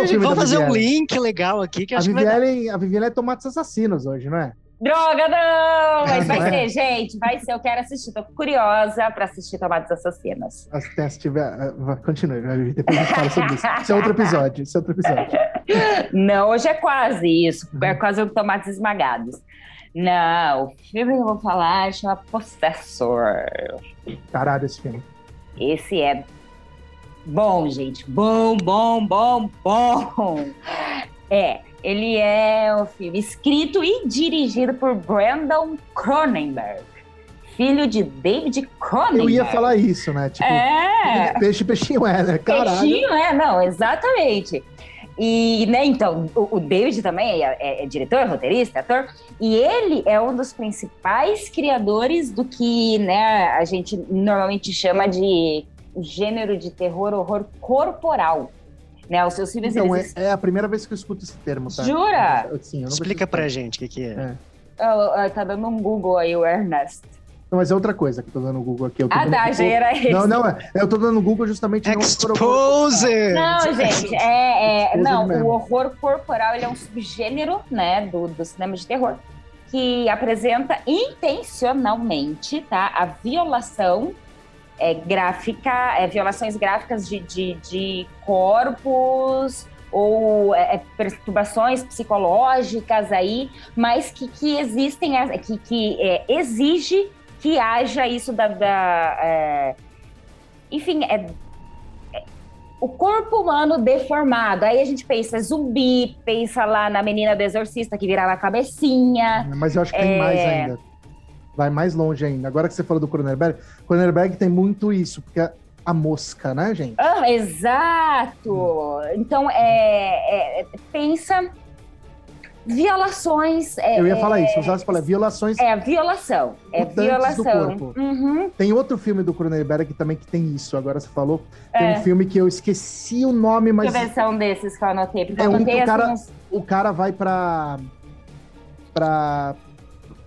Que filme vamos da fazer um link legal aqui que A acho que vai dar. Viviane, a Viviane é Tomates Assassinos hoje, não é? Droga, não! Mas vai é? ser, gente, vai ser. Eu quero assistir. Tô curiosa pra assistir Tomates Assassinas. Até se tiver. ah, vai- Continue, Vivi, depois a gente fala sobre isso. Isso é outro episódio. Isso é outro episódio. Não, hoje é quase isso. É quase o Tomates Esmagados. Não, o filme que eu vou falar chama Possessor. Caralho, esse filme. Esse é bom, gente. Bom, bom, bom, bom. É, ele é o filme escrito e dirigido por Brandon Cronenberg, filho de David Cronenberg. Eu ia falar isso, né? Tipo, É, peixe, peixinho é, né? Caralho. peixinho, é, não, exatamente. E, né, então, o, o David também é, é- é diretor, roteirista, ator, e ele é um dos principais criadores do que, né, a gente normalmente chama de gênero de terror, horror corporal. Né, os seus filmes, Então, eles... é, é a primeira vez que eu escuto esse termo, tá? Jura? Eu- Sim, eu não Explica pra gente o que, que é. É. Oh, oh, tá dando um Google aí, o Ernest. Não, mas é outra coisa que eu tô dando no Google aqui. Eu tô Ah, tá, Google- já era esse. Não, não, é. Eu tô dando no Google justamente não Exposer! Não, gente, é, é- Exposed não, mesmo. o horror corporal ele é um subgênero, né, do, do cinema de terror que apresenta intencionalmente, tá, a violação é, gráfica, é, violações gráficas de, de, de corpos ou é, é, perturbações psicológicas aí, mas que, que existem, que, que é, exige que haja isso da, da, é, enfim, é o corpo humano deformado. Aí a gente pensa zumbi, pensa lá na menina do exorcista que virava a cabecinha. Mas eu acho que tem É. mais ainda. Vai mais longe ainda. Agora que você falou do Cronenberg, Cronenberg tem muito isso, porque a, a mosca, né, gente? Ah, exato! Então, é, é- pensa violações. é- Eu ia falar é- isso, usar essa palavra, violações. É violação. É Mutantes do violação. corpo. Uhum, Tem outro filme do Cronenberg também que tem isso, agora você falou. Tem É. um filme que eu esqueci o nome, mas Deixa eu ver se é desses que eu anotei. Porque É eu um que o cara- uns- o cara vai pra. pra.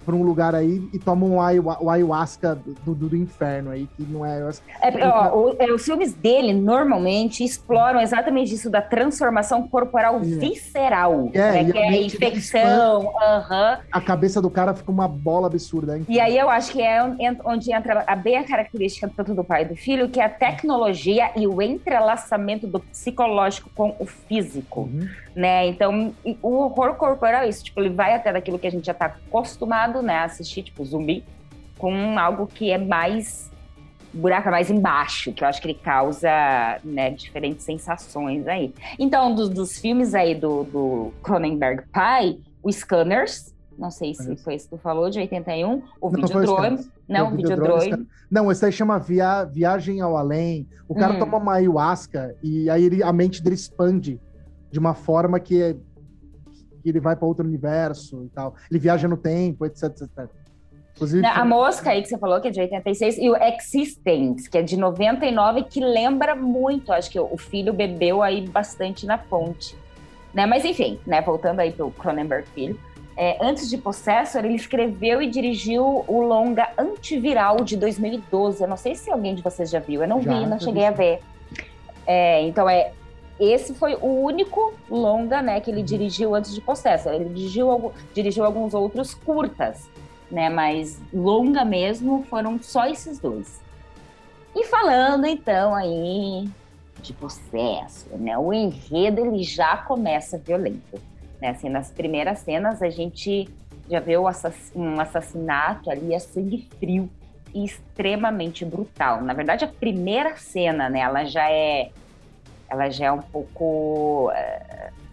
Pra um lugar aí e toma um ayahu- o ayahuasca do, do, do inferno aí, que não é. É, ó, o- é, os filmes dele normalmente exploram exatamente isso da transformação corporal É. visceral, É, né, que a é infecção, aham. A cabeça do cara fica uma bola absurda, hein? E aí eu acho que é on- onde entra a bem a característica tanto do pai e do filho, que é a tecnologia e o entrelaçamento do psicológico com o físico, Uhum. né? Então, o horror corporal é isso, tipo, ele vai até daquilo que a gente já tá acostumado, né, a assistir, tipo, zumbi, com algo que é mais buraco é mais embaixo, que eu acho que ele causa, né, diferentes sensações aí. Então, dos, dos filmes aí do, do Cronenberg pai, o Scanners, Não sei se foi isso que tu falou, de 81. O Videodrome. Não, o Videodrome. Não, esse aí chama via, Viagem ao Além. O cara hum. toma uma ayahuasca e aí ele, a mente dele expande de uma forma que, é, que ele vai para outro universo e tal. Ele viaja no tempo, etc, etc. Inclusive, a mosca aí que você falou, que é de 86, e o Existence, que é de 99, que lembra muito. Acho que o filho bebeu aí bastante na fonte. Né? Mas enfim, né? voltando aí pro Cronenberg Filho. É, antes de Possessor, ele escreveu e dirigiu o longa Antiviral de 2012. Eu não sei se alguém de vocês já viu. Eu não já, vi, não cheguei a ver. É, então, é esse foi o único longa né, que ele uhum. dirigiu antes de Possessor. Ele dirigiu, dirigiu alguns outros curtas né? Mas longa mesmo foram só esses dois. E falando então aí de processo, né? O enredo ele já começa violento, né? Assim, nas primeiras cenas a gente já vê assass um assassinato ali a sangue frio e extremamente brutal. Na verdade, a primeira cena, né? Ela já é, ela já é um pouco uh,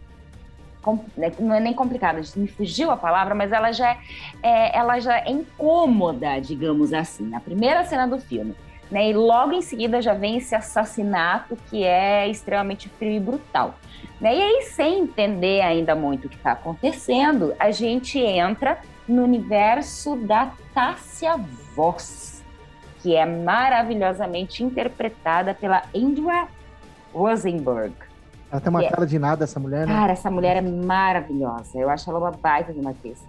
né, não é nem complicada, me fugiu a palavra, mas ela já é, é, ela já é incômoda, digamos assim, na primeira cena do filme. Né? E logo em seguida já vem esse assassinato que é extremamente frio e brutal. Né? E aí, sem entender ainda muito o que está acontecendo, a gente entra no universo da Tássia Voss, que é maravilhosamente interpretada pela Indra Rosenberg. Ela tem uma cara de nada, essa mulher, né? Cara, essa mulher é maravilhosa. Eu acho ela uma baita de uma atriz.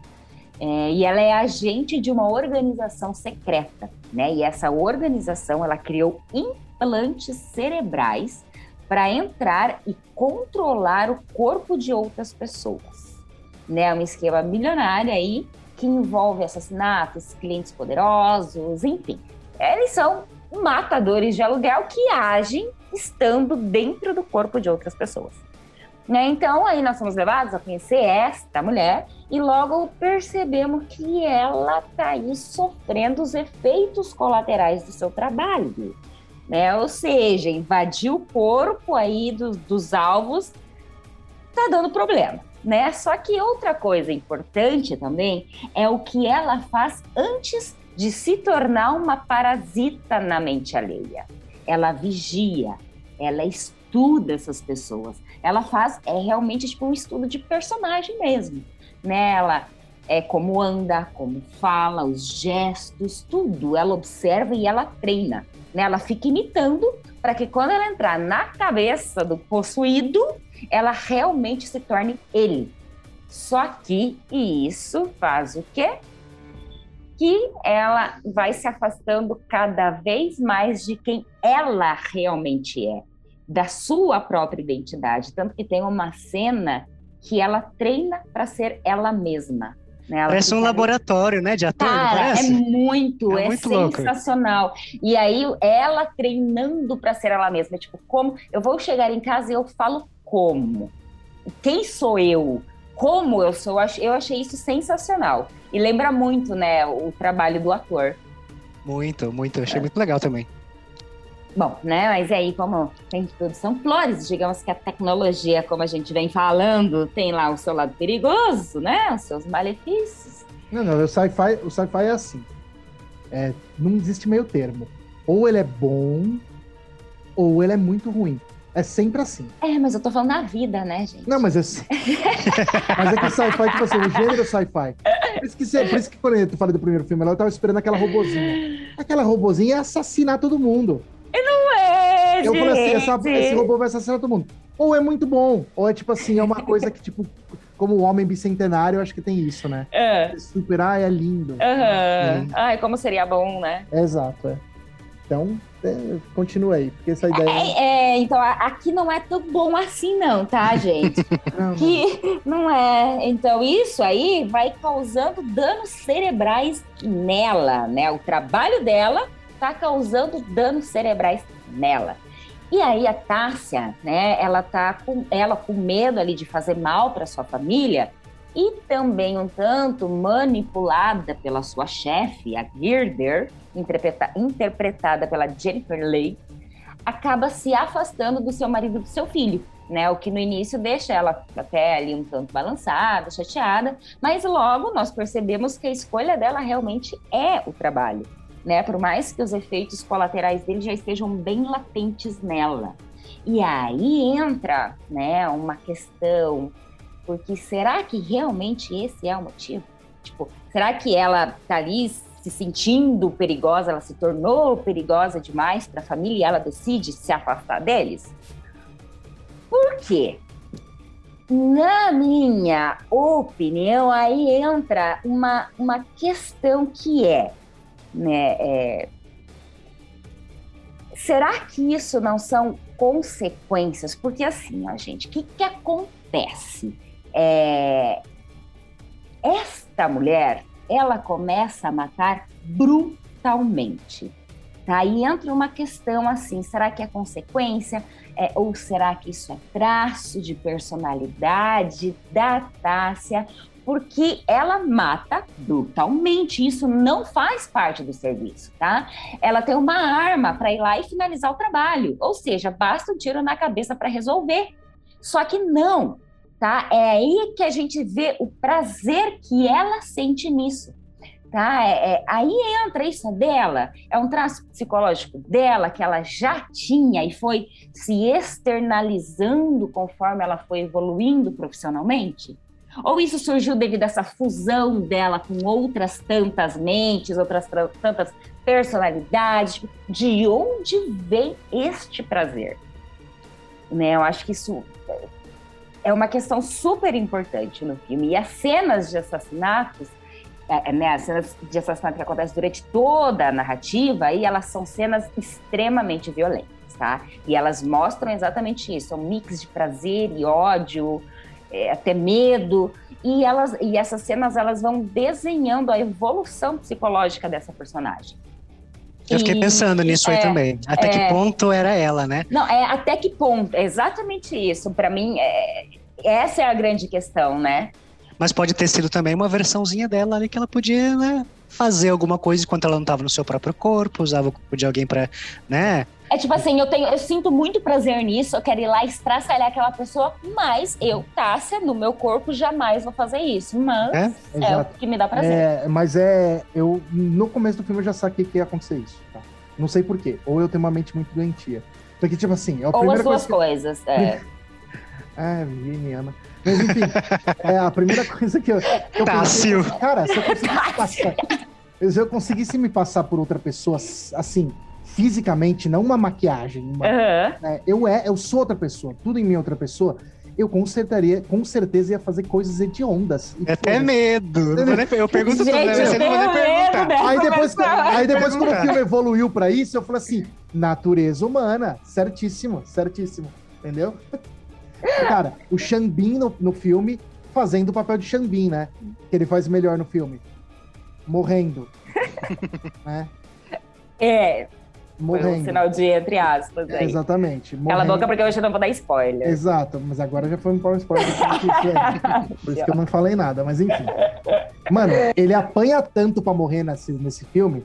É, e ela é agente de uma organização secreta, né? E essa organização, ela criou implantes cerebrais para entrar e controlar o corpo de outras pessoas. Né? É um esquema milionário aí que envolve assassinatos, clientes poderosos, enfim. Eles são matadores de aluguel que agem estando dentro do corpo de outras pessoas. Né? Então, aí nós somos levados a conhecer esta mulher e logo percebemos que ela está aí sofrendo os efeitos colaterais do seu trabalho. Né? Ou seja, invadir o corpo aí do, dos alvos está dando problema. Né? Só que outra coisa importante também é o que ela faz antes de se tornar uma parasita na mente alheia. Ela vigia, ela estuda essas pessoas. Ela faz é realmente tipo um estudo de personagem mesmo, né? Ela é como anda, como fala, os gestos, tudo. Ela observa e ela treina, né? Ela fica imitando para que quando ela entrar na cabeça do possuído, ela realmente se torne ele. Só que isso faz o quê? Que ela vai se afastando cada vez mais de quem ela realmente é, da sua própria identidade. Tanto que tem uma cena que ela treina para ser ela mesma. Né? Ela parece um laboratório, né, de ator, Cara, é muito, é, é muito sensacional. Louco. E aí ela treinando para ser ela mesma, tipo, como eu vou chegar em casa e eu falo como? Quem sou eu? Como eu sou, eu achei isso sensacional. E lembra muito, né, o trabalho do ator. Muito, muito. Eu achei é. muito legal também. Bom, né, mas aí como tem tudo, são flores, digamos que a tecnologia, como a gente vem falando, tem lá o seu lado perigoso, né, os seus malefícios. Não, não, o sci-fi o sci é assim, é, não existe meio termo. Ou ele é bom, ou ele é muito ruim. É sempre assim. É, mas eu tô falando da vida, né, gente? Não, mas sei. <laughs> mas é que o sci-fi, tipo assim, o gênero sci-fi. Por isso que, por isso que quando eu falei do primeiro filme, eu tava esperando aquela robozinha. Aquela robozinha ia assassinar todo mundo. E não é, Eu gente. falei assim, essa, esse robô vai assassinar todo mundo. Ou é muito bom, ou é tipo assim, é uma coisa que, tipo, como o homem bicentenário, eu acho que tem isso, né? É. Super, ah, é lindo. Aham. Uhum. Ai, como seria bom, né? exato, é. Então, é, continua aí, porque essa ideia. É, é, então aqui não é tão bom assim, não, tá, <laughs> gente? não, que não é. Então, isso aí vai causando danos cerebrais nela, né? O trabalho dela tá causando danos cerebrais nela. E aí a Tássia, né, ela tá com ela com medo ali de fazer mal para sua família e também um tanto manipulada pela sua chefe, a Girder, interpreta, interpretada pela Jennifer Leigh, acaba se afastando do seu marido e do seu filho, né? O que no início deixa ela até ali um tanto balançada, chateada, mas logo nós percebemos que a escolha dela realmente é o trabalho, né? Por mais que os efeitos colaterais dele já estejam bem latentes nela. E aí entra, né, uma questão, porque será que realmente esse é o motivo? Tipo, será que ela tá ali se sentindo perigosa, ela se tornou perigosa demais para a família e ela decide se afastar deles? Por quê? Na minha opinião, aí entra uma, uma questão que é, né, é, será que isso não são consequências? Porque assim, ó, gente, o que, que acontece? É, esta mulher, ela começa a matar brutalmente. Tá? E entra uma questão assim: será que é consequência? É, ou será que isso é traço de personalidade da Tássia? Porque ela mata brutalmente, isso não faz parte do serviço, tá? Ela tem uma arma para ir lá e finalizar o trabalho, ou seja, basta um tiro na cabeça para resolver. Só que não, tá? É aí que a gente vê o prazer que ela sente nisso tá? É, é, aí entra isso dela, é um traço psicológico dela que ela já tinha e foi se externalizando conforme ela foi evoluindo profissionalmente? Ou isso surgiu devido a essa fusão dela com outras tantas mentes, outras tantas personalidades? De onde vem este prazer? Né, eu acho que isso é uma questão super importante no filme. E as cenas de assassinatos é, é, né, as cenas de assassinato que acontecem durante toda a narrativa, aí elas são cenas extremamente violentas, tá? E elas mostram exatamente isso, é um mix de prazer e ódio, é, até medo, e elas e essas cenas elas vão desenhando a evolução psicológica dessa personagem. Eu fiquei pensando nisso é, aí também. Até é, que ponto era ela, né? Não, é até que ponto, é exatamente isso. Para mim, é, essa é a grande questão, né? Mas pode ter sido também uma versãozinha dela ali que ela podia, né, fazer alguma coisa enquanto ela não estava no seu próprio corpo, usava o corpo de alguém para, né? É tipo assim, eu tenho, eu sinto muito prazer nisso, eu quero ir lá estraçalhar aquela pessoa, mas eu, Tássia, no meu corpo, jamais vou fazer isso. Mas é, é o que me dá prazer. É, mas é. Eu, no começo do filme eu já saquei que ia acontecer isso. Tá? Não sei porquê. Ou eu tenho uma mente muito doentia. Porque, tipo assim, é a Ou as duas coisa coisas. Que... É. <laughs> é, Viviane mas enfim, é a primeira coisa que eu. Que eu Tássio. Pensei, cara, se eu conseguisse <laughs> passar. Se eu conseguisse me passar por outra pessoa, assim, fisicamente, não uma maquiagem. Uma, uhum. né, eu, é, eu sou outra pessoa, tudo em mim é outra pessoa. Eu consertaria, com certeza ia fazer coisas hediondas. É até medo. Eu pergunto Gente, tudo, né? Você não vai nem perguntar. Aí depois, aí depois quando o filme evoluiu pra isso, eu falei assim: natureza humana. Certíssimo, certíssimo. Entendeu? <laughs> Cara, o Xambin no, no filme fazendo o papel de Xambin, né? Que ele faz melhor no filme. Morrendo. <laughs> né? É. Morrendo. Foi um sinal de entre aspas aí. Exatamente. Morrendo. Cala a boca porque hoje eu não vou dar spoiler. Exato, mas agora já foi um spoiler. <laughs> Por isso que eu não falei nada, mas enfim. Mano, ele apanha tanto pra morrer nesse, nesse filme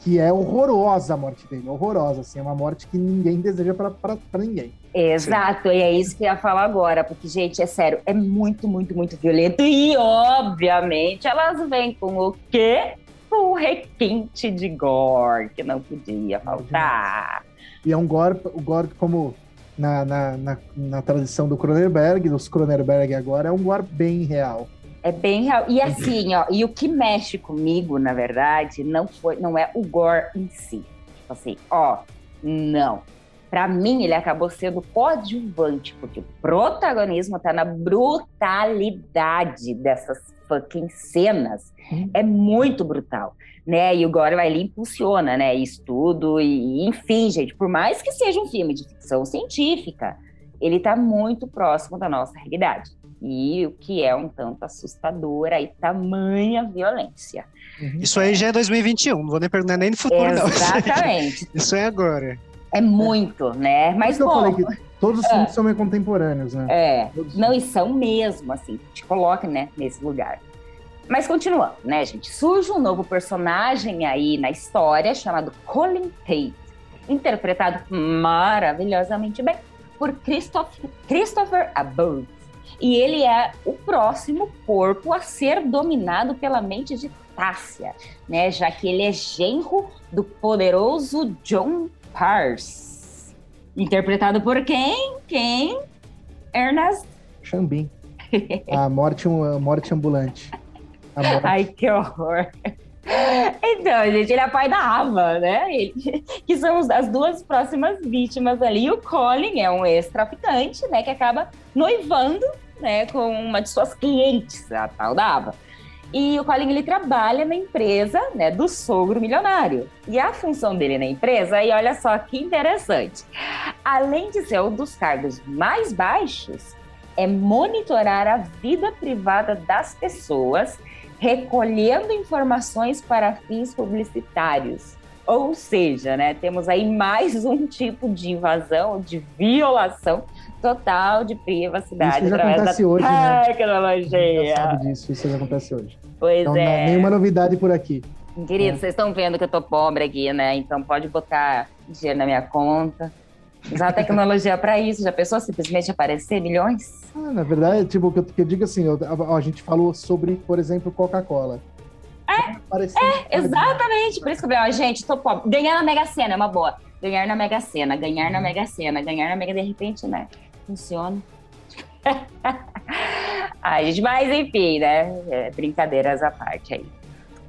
que é horrorosa a morte dele, horrorosa, assim, é uma morte que ninguém deseja para ninguém. Exato, e é isso que eu ia falar agora, porque, gente, é sério, é muito, muito, muito violento, e obviamente elas vêm com o quê? O requinte de gore, que não podia faltar. E é um gore, o gore como na, na, na, na tradição do Cronenberg, dos Cronenberg agora, é um gore bem real. É bem real. E assim, ó, e o que mexe comigo, na verdade, não foi, não é o gore em si. Tipo assim, ó, não. Para mim, ele acabou sendo coadjuvante, porque o protagonismo tá na brutalidade dessas fucking cenas. Hum. É muito brutal, né? E o Gore ele impulsiona, né? Isso tudo e, enfim, gente, por mais que seja um filme de ficção científica, ele tá muito próximo da nossa realidade e o que é um tanto assustador aí, tamanha violência. Uhum. Isso aí já é 2021, não vou nem perguntar nem no futuro, Exatamente. Não. <laughs> Isso é agora. É muito, né? Mas bom, eu falei que todos os é. filmes são meio contemporâneos, né? É, todos não, e são mesmo, assim, te coloca, né, nesse lugar. Mas continuando, né, gente? Surge um novo personagem aí na história chamado Colin Tate, interpretado maravilhosamente bem por Christopher, Christopher Abbott. E ele é o próximo corpo a ser dominado pela mente de Tássia, né? Já que ele é genro do poderoso John Parse. Interpretado por quem? Quem? Ernest Xambim. <laughs> A morte, a morte ambulante. A morte. Ai, que horror. Então, gente, ele é pai da Ava, né? Ele, que são as duas próximas vítimas ali. E o Colin é um ex-traficante, né? Que acaba noivando, né? Com uma de suas clientes, a tal da Ava. E o Colin, ele trabalha na empresa, né? Do sogro milionário. E a função dele na empresa, aí olha só que interessante. Além de ser um dos cargos mais baixos, é monitorar a vida privada das pessoas recolhendo informações para fins publicitários. Ou seja, né, temos aí mais um tipo de invasão, de violação total de privacidade isso já acontece da hoje, né? tecnologia. sabe disso, isso já acontece hoje. Pois então, é. Nenhuma novidade por aqui. Querido, é. vocês estão vendo que eu tô pobre aqui, né? Então pode botar dinheiro na minha conta. Usar a tecnologia para isso. Já pensou simplesmente aparecer milhões? Ah, na verdade, tipo, que eu, que eu digo assim, eu, a, a, gente falou sobre, por exemplo, Coca-Cola. É, é, exatamente. Por isso que eu falei, ó, gente, tô pobre. Ganhar na Mega Sena é uma boa. Ganhar na Mega Sena, ganhar na Mega Sena, ganhar na Mega, de repente, né? Funciona. <laughs> Ai, gente, mas enfim, né? É, brincadeiras à parte aí.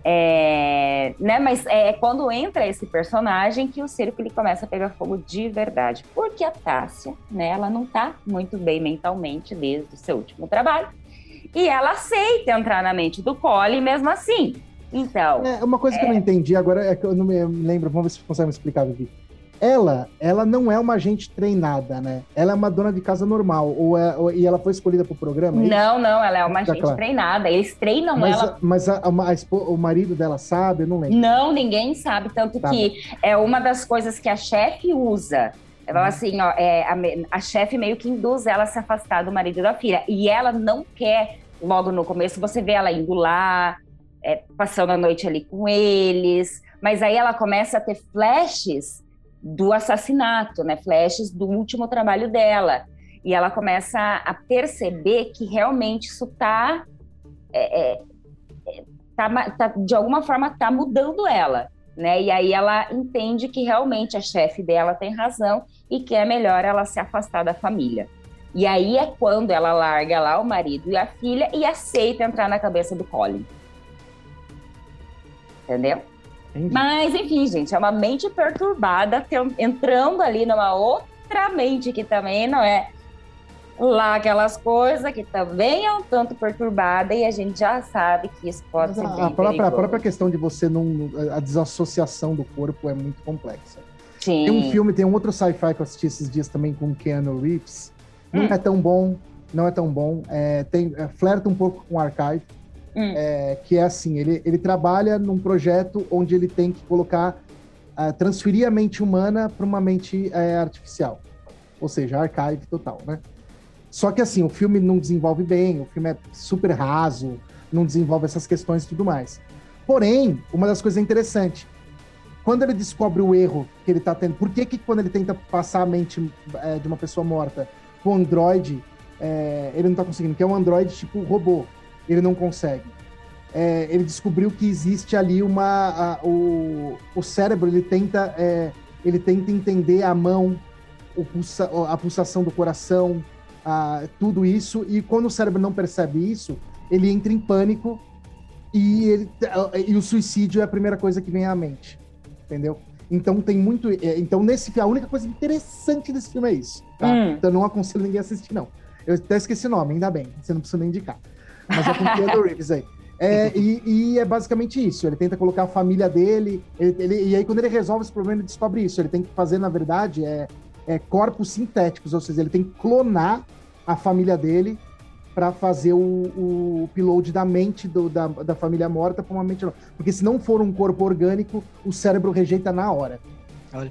É, né, mas é quando entra esse personagem que o cerco ele começa a pegar fogo de verdade. Porque a Tássia, né, ela não tá muito bem mentalmente desde o seu último trabalho. E ela aceita entrar na mente do Cole mesmo assim. Então. É uma coisa é... que eu não é entendi agora, é que eu não me lembro, vamos ver se consegue me explicar, Vivi ela, ela não é uma agente treinada, né? Ela é uma dona de casa normal, ou, é, ou e ela foi escolhida pro programa? É não, não, ela é uma agente claro. treinada. Eles treinam mas, ela. Mas a, a, a, o marido dela sabe? Eu não lembro. Não, ninguém sabe, tanto tá. que é uma das coisas que a chefe usa. Ela fala uhum. assim, ó, é, a, a chefe meio que induz ela a se afastar do marido da filha. E ela não quer, logo no começo, você vê ela indo lá, é, passando a noite ali com eles. Mas aí ela começa a ter flashes do assassinato, né? Flashes do último trabalho dela. E ela começa a perceber que realmente isso está é, é, é, tá, tá, de alguma forma está mudando ela. Né? E aí ela entende que realmente a chefe dela tem razão e que é melhor ela se afastar da família. E aí é quando ela larga lá o marido e a filha e aceita entrar na cabeça do Colin. Entendeu? Entendi. Mas, enfim, gente, é uma mente perturbada entrando ali numa outra mente que também não é lá aquelas coisas que também é um tanto perturbada e a gente já sabe que isso pode Mas ser a, a própria, a própria questão de você não... A desassociação do corpo é muito complexa. Sim. Tem um filme, tem um outro sci-fi que eu assisti esses dias também com Keanu Reeves. Não hum. é tão bom, não é tão bom. É, tem, é, flerta um pouco com Archive. Hum. É, que é assim, ele, ele trabalha num projeto onde ele tem que colocar, uh, transferir a mente humana para uma mente uh, artificial. Ou seja, archive total, né? Só que assim, o filme não desenvolve bem, o filme é super raso, não desenvolve essas questões e tudo mais. Porém, uma das coisas interessantes, quando ele descobre o erro que ele está tendo, por que, que quando ele tenta passar a mente é, de uma pessoa morta com o Android, é, ele não está conseguindo? Que é um Android tipo robô ele não consegue. É, ele descobriu que existe ali uma a, o, o cérebro ele tenta é, ele tenta entender a mão pulsa, a pulsação do coração a, tudo isso e quando o cérebro não percebe isso ele entra em pânico e, ele, e o suicídio é a primeira coisa que vem à mente entendeu então tem muito é, então nesse a única coisa interessante desse filme é isso tá? hum. então não aconselho ninguém a assistir não eu até esqueci o nome ainda bem você não precisa nem indicar mas é com o Keanu <laughs> Reeves aí. É, e, e, é basicamente isso. Ele tenta colocar a família dele. Ele, ele, e aí, quando ele resolve esse problema, ele descobre isso. Ele tem que fazer, na verdade, é, é corpos sintéticos, ou seja, ele tem que clonar a família dele para fazer o, o upload da mente do, da, da família morta para uma mente nova. Porque se não for um corpo orgânico, o cérebro rejeita na hora.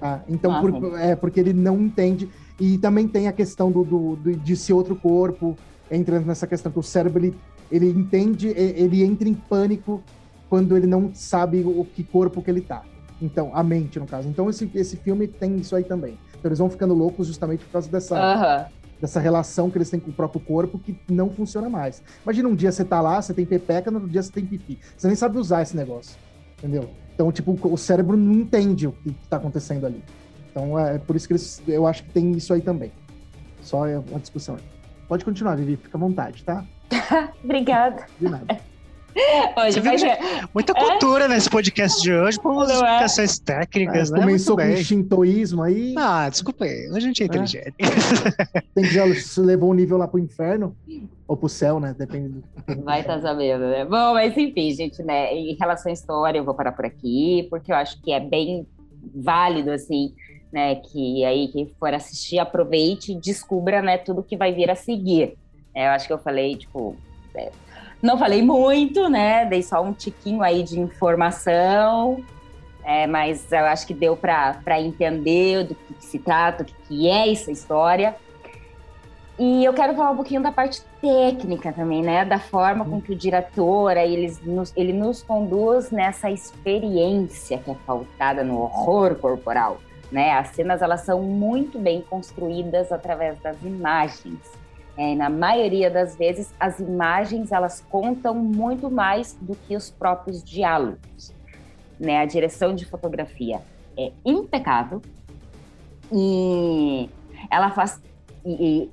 Tá? Então, ah, por, é porque ele não entende. E também tem a questão do, do, do, de ser outro corpo, entra nessa questão que o cérebro ele ele entende, ele entra em pânico quando ele não sabe o que corpo que ele tá. Então, a mente, no caso. Então, esse, esse filme tem isso aí também. Então, eles vão ficando loucos justamente por causa dessa, Aham. dessa relação que eles têm com o próprio corpo que não funciona mais. Imagina um dia você tá lá, você tem pepeca, no outro dia você tem pipi. Você nem sabe usar esse negócio. Entendeu? Então, tipo, o cérebro não entende o que tá acontecendo ali. Então, é por isso que eles, eu acho que tem isso aí também. Só é uma discussão aí. Pode continuar, Vivi, fica à vontade, tá? <laughs> Obrigada. De nada. <laughs> Hoje ser- Muita cultura nesse podcast de hoje, com umas é? explicações técnicas, É, né? começou Muito com bem. shintoísmo aí, Ah, desculpa aí. A gente é inteligente. <laughs> tem que já se levou o nível lá pro inferno, ou pro céu, né? Depende do. Vai estar sabendo, né? Bom, mas enfim, gente, né? Em relação à história, eu vou parar por aqui, porque eu acho que é bem válido, assim, né? Que aí quem for assistir, aproveite e descubra, né, tudo que vai vir a seguir. É, eu acho que eu falei, tipo. é, não falei muito, né? Dei só um tiquinho aí de informação. É, mas eu acho que deu para entender do que, que se trata, o que, que é essa história. E eu quero falar um pouquinho da parte técnica também, né? Da forma com que o diretor eles nos, ele nos conduz nessa experiência que é pautada no horror corporal. Né? As cenas elas são muito bem construídas através das imagens. É, na maioria das vezes, as imagens elas contam muito mais do que os próprios diálogos. Né? A direção de fotografia é impecável e ela faz e, e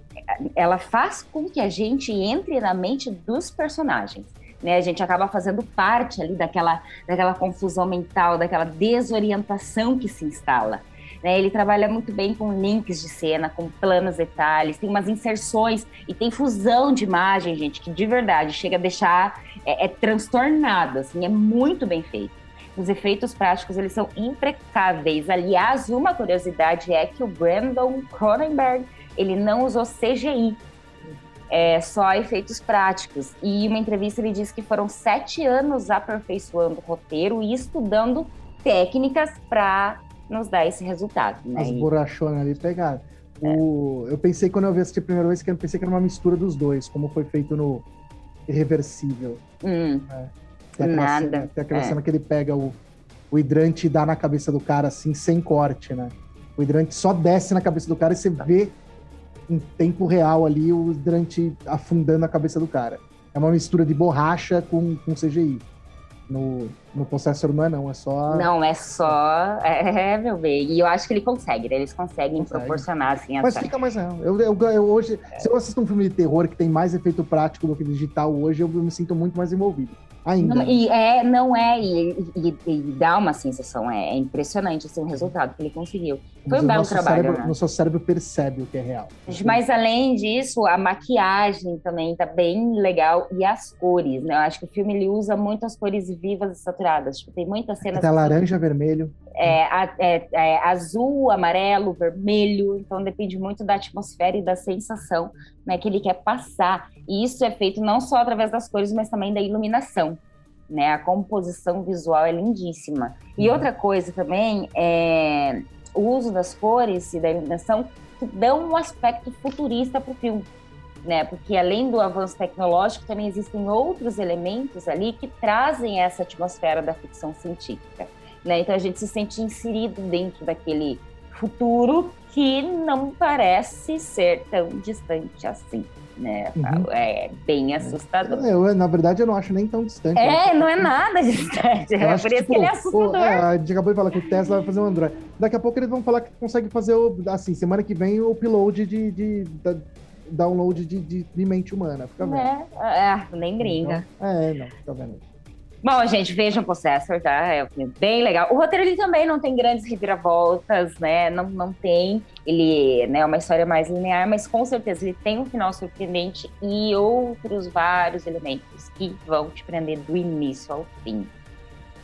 ela faz com que a gente entre na mente dos personagens. Né? A gente acaba fazendo parte ali daquela, daquela confusão mental, daquela desorientação que se instala. Né? Ele trabalha muito bem com links de cena, com planos detalhes, tem umas inserções e tem fusão de imagem, gente, que de verdade chega a deixar é, é transtornado, assim, é muito bem feito. Os efeitos práticos, eles são impecáveis. Aliás, uma curiosidade é que o Brandon Cronenberg, ele não usou CGI, é só efeitos práticos. E uma entrevista ele disse que foram sete anos aperfeiçoando o roteiro e estudando técnicas para nos dar esse resultado. Né? As borrachonas ali pegaram. O... Eu pensei, quando eu vi assistir a primeira vez, que eu pensei que era uma mistura dos dois, como foi feito no Irreversível. Hum, Tem aquela, Nada, cena, tem aquela é. cena que ele pega o, o hidrante e dá na cabeça do cara, assim, sem corte, né? O hidrante só desce na cabeça do cara e você vê em tempo real ali o hidrante afundando a cabeça do cara. É uma mistura de borracha com, com CGI. No, no não é não, é só... Não, é só. É, meu bem. E eu acho que ele consegue, né? Eles conseguem Consegue. proporcionar assim, Mas essa. fica mais real. Eu, eu, eu hoje, se eu assisto um filme de terror que tem mais efeito prático do que digital hoje, eu me sinto muito mais envolvido. Ainda. Não, e é, não é, e, e- e dá uma sensação, é, é impressionante assim, o resultado que ele conseguiu. Foi um o belo trabalho, Cérebro, né? Nosso cérebro percebe o que é real. Mas além disso, a maquiagem também tá bem legal e as cores, né? Eu acho que o filme ele usa muito as cores vivas e saturadas. Tipo, tem muitas cenas Até laranja, vermelho. É, é- é azul, amarelo, vermelho, então depende muito da atmosfera e da sensação né, que ele quer passar. E isso é feito não só através das cores, mas também da iluminação. Né? A composição visual é lindíssima. E Uhum. outra coisa também é o uso das cores e da iluminação que dão um aspecto futurista para o filme. Né? Porque além do avanço tecnológico, também existem outros elementos ali que trazem essa atmosfera da ficção científica né? Então a gente se sente inserido dentro daquele futuro que não parece ser tão distante assim, né? Uhum. É bem assustador. Eu, na verdade, eu não acho nem tão distante. É, não é nada distante. Eu É acho por que, isso tipo, que ele é assustador. é, a gente acabou de falar que o Tesla vai fazer um Android. Daqui a pouco eles vão falar que consegue fazer, o, assim, semana que vem, o upload de, de, da- download de, de, de mente humana. Fica vendo. É, é, nem brinca. Então, é, não, fica vendo. Bom, gente, vejam Possessor, tá? É um filme bem legal. O roteiro ele também não tem grandes reviravoltas, né? Não, não tem. Ele né, é uma história mais linear, mas com certeza ele tem um final surpreendente e outros vários elementos que vão te prender do início ao fim.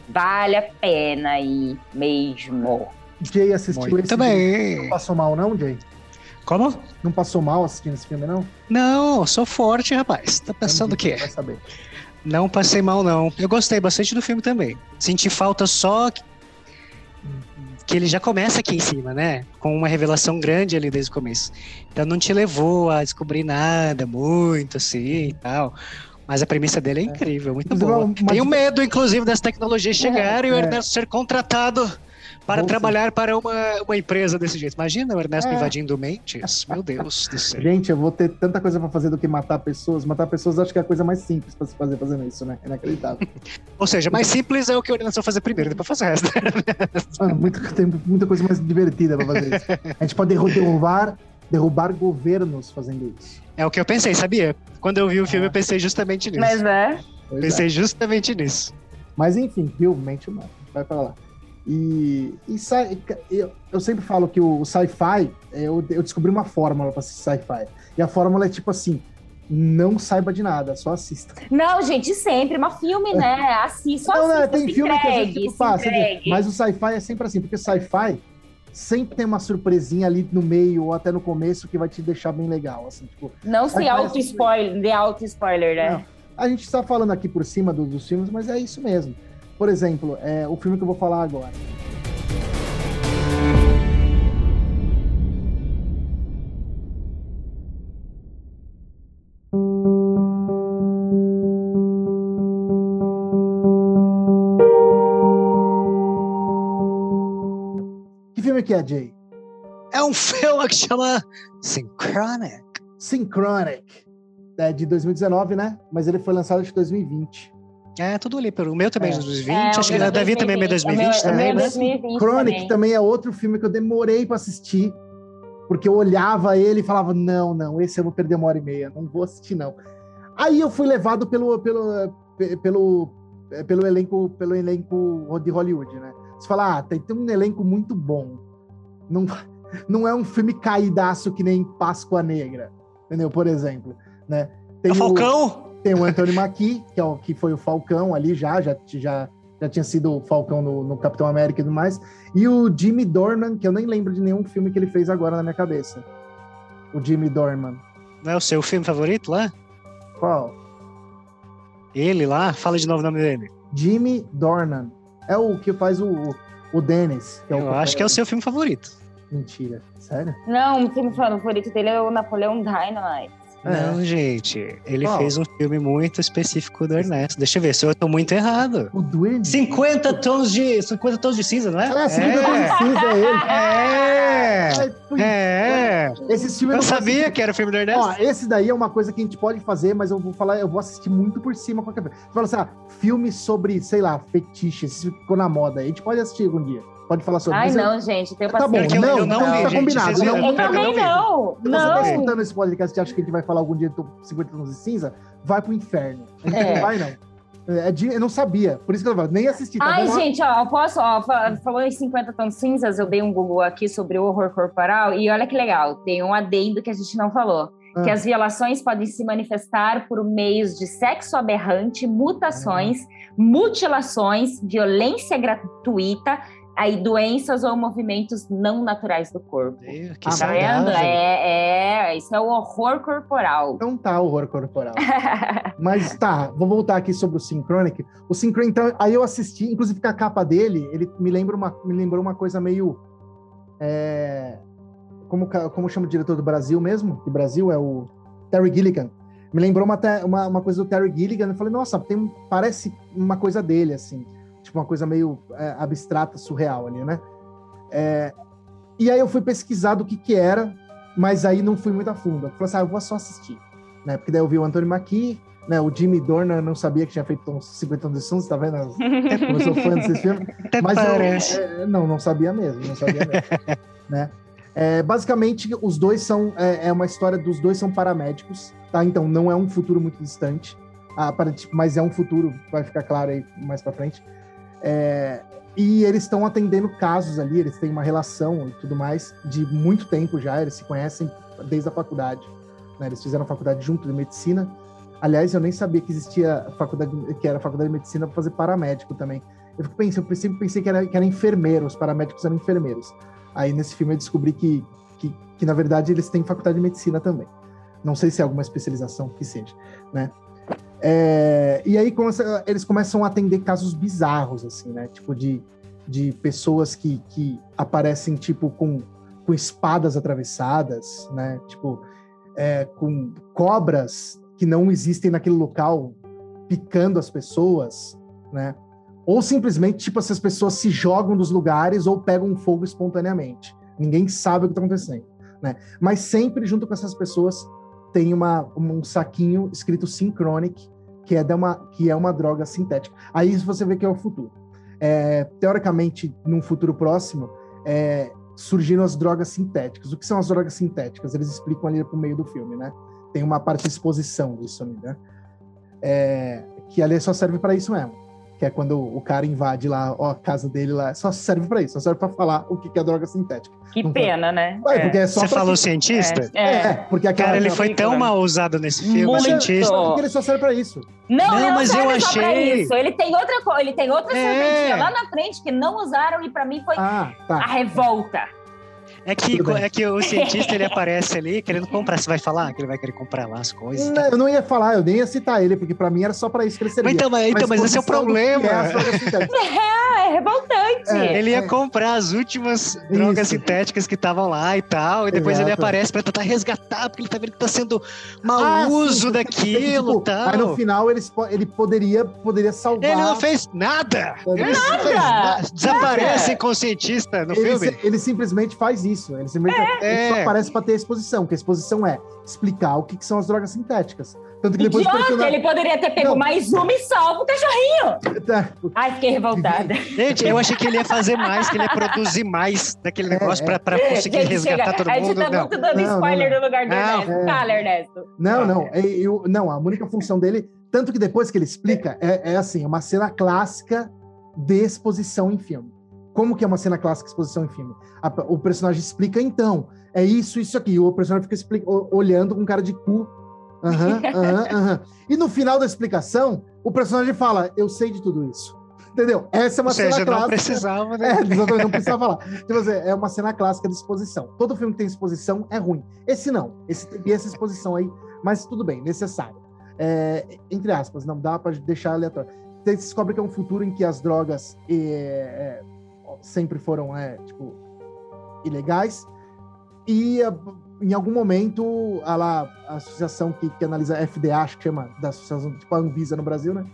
Vale a pena aí mesmo. Jay assistiu Muito esse bem. Não passou mal, não, Jay? Como? Não passou mal assistindo esse filme, não? Não, sou forte, rapaz. Tá pensando o quê? Vai saber. Não passei mal, não. Eu gostei bastante do filme também. Senti falta só que, ele já começa aqui em cima, né? Com uma revelação grande ali desde o começo. Então não te levou a descobrir nada muito assim e tal. Mas a premissa dele é incrível, muito boa. uma- Tenho medo, inclusive, dessa tecnologia chegar e o é. Ernesto ser contratado Para trabalhar para uma, uma empresa desse jeito. Imagina o Ernesto É. invadindo mentes. Meu Deus do céu. Gente, eu vou ter tanta coisa pra fazer do que matar pessoas. Matar pessoas acho que é a coisa mais simples pra se fazer fazendo isso, né? Inacreditável. <laughs> Ou seja, mais simples é o que o Ernesto vai fazer primeiro, depois faz o resto. <laughs> Mano, muito, tem muita coisa mais divertida pra fazer isso. A gente pode derru- derrubar, derrubar governos fazendo isso. É o que eu pensei, sabia? Quando eu vi o filme, eu pensei justamente nisso. Mas é. Pois é. Pensei justamente nisso. Mas enfim, viu? Mente humana. Vai pra lá. E, e eu, eu sempre falo que o sci-fi, é, eu, eu descobri uma fórmula assistir sci-fi. E a fórmula é tipo assim: não saiba de nada, só assista. Não, gente, sempre. Mas filme, né? <laughs> Assista, só não, não, assista, tem se filme que a gente entregue, tipo, passa, entregue. mas o sci-fi é sempre assim, porque sci-fi sempre tem uma surpresinha ali no meio ou até no começo que vai te deixar bem legal, assim, tipo, Não se é auto-spoiler, de auto-spoiler, né? Não. a gente está falando aqui por cima do- dos filmes, mas é isso mesmo. Por exemplo, é, o filme que eu vou falar agora. Que filme que é, Jay? É um filme que chama Synchronic. Synchronic. É de 2019, né? Mas ele foi lançado em 2020. É, tudo ali. pelo- O meu também é É. de 2020. É, o acho que o Davi também é meio 2020 O meu- o também, meu né? é 2020 Chronic também. também é outro filme que eu demorei pra assistir, porque eu olhava ele e falava: não, não, esse eu vou perder uma hora e meia, não vou assistir, não. Aí eu fui levado pelo, pelo, pe- pelo, eh, pelo, elenco, pelo elenco de Hollywood, né? Você fala, ah, tem, tem um elenco muito bom. Não, não é um filme caidaço que nem Páscoa Negra, entendeu? Por exemplo, né? Tem É o Falcão? Tem o Anthony Mackie, que, é o, que foi o Falcão ali já, já, já, já tinha sido o Falcão no, no Capitão América e tudo mais. E o Jimmy Dornan, que eu nem lembro de nenhum filme que ele fez agora na minha cabeça. O Jimmy Dornan. Não é o seu filme favorito lá? Qual? Ele lá? Fala de novo o nome dele. Jimmy Dornan. É o que faz o, o Dennis. Que é o Eu acho que é o seu filme favorito. Mentira. Sério? Não, o filme favorito dele é o Napoleão Dynamite. É. Não, gente. Ele Qual? fez um filme muito específico do Ernesto. Deixa eu ver se eu tô muito errado. O Duende? 50 tons de. 50 tons de cinza, não é? Ah, 50 tons de cinza é ele. É! Pui. É! Esse filme Eu não sabia que era o filme do Ernesto. Ó, esse daí é uma coisa que a gente pode fazer, mas eu vou falar, eu vou assistir muito por cima qualquer vez. Você fala assim, ah, filme sobre, sei lá, fetiches, isso ficou na moda. A gente pode assistir algum dia. Pode falar sobre Ai, mas eu- não, gente, tenho Tá bom, paciência. eu- não, eu não tá gente, combinado. Não? Eu também não. Se você tá escutando esse podcast e acha que a gente vai falar algum dia do 50 tons de cinza, vai pro inferno. A gente É. não vai, não. É de- eu não sabia, por isso que eu nem assisti. Tá Ai, bom? gente, ó, eu posso, ó, fa- falou em 50 tons cinzas, eu dei um Google aqui sobre o horror corporal e olha que legal, tem um adendo que a gente não falou. Ah. Que as violações podem se manifestar por meios de sexo aberrante, mutações, mutilações, violência gratuita, aí doenças ou movimentos não naturais do corpo. Que Tá saudável. vendo? É, é, isso é o horror corporal. Não tá horror corporal. <laughs> Mas tá, vou voltar aqui sobre o Synchronic. O Synchronic, então, aí eu assisti, inclusive com a capa dele, ele me lembra uma, me lembrou uma coisa meio. é, como, como chama o diretor do Brasil mesmo? Do Brasil é o Terry Gilligan. Me lembrou uma, uma, uma coisa do Terry Gilligan. Eu falei, nossa, tem, parece uma coisa dele, assim. Tipo, uma coisa meio é, abstrata, surreal ali, né? É, e aí eu fui pesquisar do que que era, mas aí não fui muito a fundo. Eu falei assim, ah, eu vou só assistir. Né? Porque daí eu vi o Anthony Mackie, né? O Jimmy Dornan eu não sabia que tinha feito uns 50 anos de Suns, tá vendo? <laughs> Eu sou fã desses filmes. Mas eu- parece. é, não, não sabia mesmo, não sabia mesmo. <laughs> né? É, basicamente, os dois são. É, é uma história dos dois são paramédicos, tá? Então não é um futuro muito distante, aparente- mas é um futuro, vai ficar claro aí mais pra frente. É, e eles estão atendendo casos ali, eles têm uma relação e tudo mais de muito tempo já, eles se conhecem desde a faculdade. né? Eles fizeram faculdade junto de medicina. Aliás, eu nem sabia que existia faculdade, que era faculdade de medicina para fazer paramédico também. Eu fico pensando, eu sempre pensei que era, que era enfermeiro, os paramédicos eram enfermeiros. Aí nesse filme eu descobri que, que, que, na verdade, eles têm faculdade de medicina também. Não sei se é alguma especialização que seja, né? É, e aí começa- eles começam a atender casos bizarros, assim, né? Tipo, de, de pessoas que, que aparecem, tipo, com, com espadas atravessadas, né? Tipo, é, com cobras que não existem naquele local picando as pessoas, né? Ou simplesmente, tipo, essas pessoas se jogam dos lugares ou pegam fogo espontaneamente. Ninguém sabe o que está acontecendo, né? Mas sempre junto com essas pessoas tem uma, um saquinho escrito Synchronic, que é, uma, que é uma droga sintética. Aí você vê que é o futuro. É, teoricamente, num futuro próximo, é, surgiram as drogas sintéticas. O que são as drogas sintéticas? Eles explicam ali pro meio do filme, né? Tem uma parte de exposição disso, né? É, que ali só serve para isso mesmo que é quando o cara invade lá ó, a casa dele lá, só serve para isso, só serve para falar o que é droga sintética. Que não pena, né? Ué, é. é Você falou cientista? É, é. é porque aquela cara, ele foi tão mal usado nesse filme, Muito. cientista. Porque ele só serve para isso. Não, não, não mas eu achei. Isso. Ele tem outra coisa, ele tem outra é. lá na frente que não usaram e para mim foi ah, tá. a revolta. É que, é que o <laughs> cientista ele aparece ali querendo comprar. Você vai falar que ele vai querer comprar lá as coisas? Não, eu não ia falar, eu nem ia citar ele, porque pra mim era só pra isso que ele servia. Então, mas, então, mas, mas esse é o problema. <laughs> É, é revoltante. É, ele ia é. comprar as últimas drogas isso. sintéticas que estavam lá e tal, e depois Exato. ele aparece pra tentar resgatar, porque ele tá vendo que tá sendo mau ah, uso sim, daquilo e tal. Aí no final ele, ele poderia, poderia salvar. Ele não fez nada! Ele nada. Fez nada. Desaparece com o cientista no ele, filme. Ele simplesmente faz isso. Ele, simplesmente, é. ele só aparece para ter exposição, que a exposição é explicar o que, que são as drogas sintéticas. Tanto que depois Idiota, personagem... ele poderia ter pego não. mais uma e salvo o cachorrinho. Tá. Ai, fiquei revoltada. Gente, eu achei que ele ia fazer mais, que ele ia produzir mais daquele é, negócio é. pra, conseguir gente, resgatar chega. todo mundo. A gente tá não. muito dando não, spoiler não, no lugar do Ernesto. É. Fala, Ernesto. Não, não. É, eu, não, a única função dele, tanto que depois que ele explica, é, é assim, é uma cena clássica de exposição em filme. Como que é uma cena clássica de exposição em filme? A, o personagem explica, então, é isso, isso aqui. O personagem fica explica, olhando com cara de cu. Aham, <laughs> aham, aham. E no final da explicação, o personagem fala, eu sei de tudo isso. Entendeu? Essa é uma Ou cena seja, clássica. não precisava, né? É, exatamente, não precisava falar. Tipo assim, é uma cena clássica de exposição. Todo filme que tem exposição é ruim. Esse não. Esse tem essa exposição aí, mas tudo bem, necessário. É, entre aspas, não dá para deixar aleatório. Você descobre que é um futuro em que as drogas é, é sempre foram, é, tipo, ilegais. E eh, em algum momento, a, lá, a associação que, que analisa FDA, acho que chama da associação tipo a Anvisa no Brasil, né?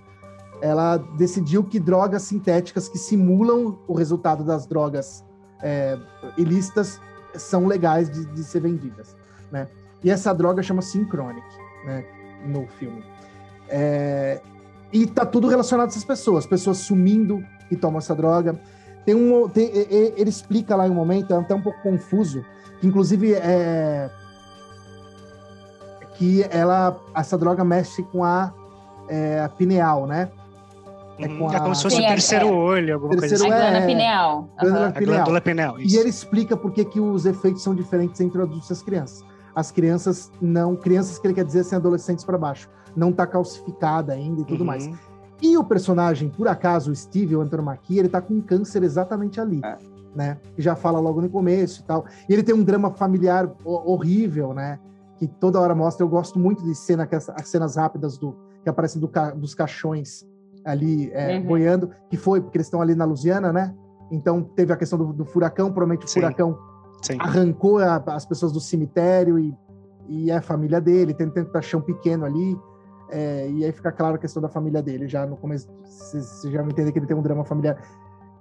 Ela decidiu que drogas sintéticas que simulam o resultado das drogas é, ilícitas são legais de, de, ser vendidas, né? E essa droga chama Synchronic, né? No filme. É, e tá tudo relacionado a essas pessoas, pessoas sumindo e tomam essa droga, tem um, tem, ele explica lá em um momento, é até um pouco confuso, que inclusive é que ela essa droga mexe com a, é, a pineal, né? É, uhum. com é como se fosse o terceiro é, olho, alguma terceiro coisa assim. A glândula é, pineal. Glândula uhum. pineal. A glândula pineal e ele explica por que, que os efeitos são diferentes entre adultos e as crianças. As crianças não, crianças que ele quer dizer assim, adolescentes para baixo, não tá calcificada ainda e tudo uhum. mais. E o personagem, por acaso, o Steve, o Anthony Mackie, ele tá com câncer exatamente ali, é. né? Já fala logo no começo e tal. E ele tem um drama familiar horrível, né? Que toda hora mostra. Eu gosto muito de cena, as cenas rápidas do que aparecem do, dos caixões ali é, uhum. boiando, que foi porque eles estão ali na Lusiana, né? Então teve a questão do, do furacão, provavelmente o Sim. furacão Sim. arrancou a, as pessoas do cemitério e, e é a família dele, tem, tem um caixão pequeno ali. É, e aí fica claro a questão da família dele, já no começo, você já entende que ele tem um drama familiar.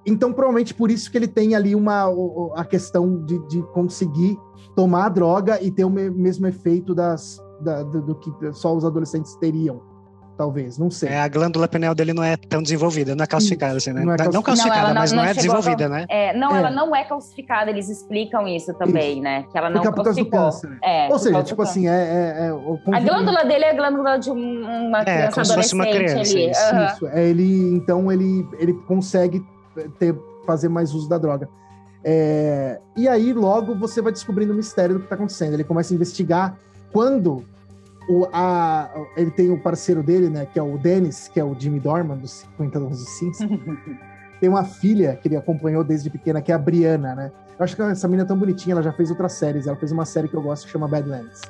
Então, provavelmente por isso que ele tem ali uma a questão de, de conseguir tomar a droga e ter o mesmo efeito das, da, do, do que só os adolescentes teriam talvez, não sei. É, a glândula pineal dele não é tão desenvolvida, não é calcificada, assim, né? Não, é calcificada, não calcificada, não, mas não, não é desenvolvida, né? É, não, é. ela não é calcificada, eles explicam isso também, isso. né? Que ela não Porque calcificou. Câncer. É, Ou seja, tipo assim, é... é, é a glândula dele é a glândula de uma é, criança adolescente uma criança, ali. Isso, uhum. isso. É, ele, então, ele, ele consegue ter, fazer mais uso da droga. É, e aí, logo, você vai descobrindo o mistério do que está acontecendo. Ele começa a investigar quando o, a, ele tem o parceiro dele, né, que é o Dennis, que é o Jimmy Dorman, dos 50 anos de cinza. tem uma filha que ele acompanhou desde pequena, que é a Briana, né? Eu acho que essa menina é tão bonitinha, ela já fez outras séries. Ela fez uma série que eu gosto que chama Badlands,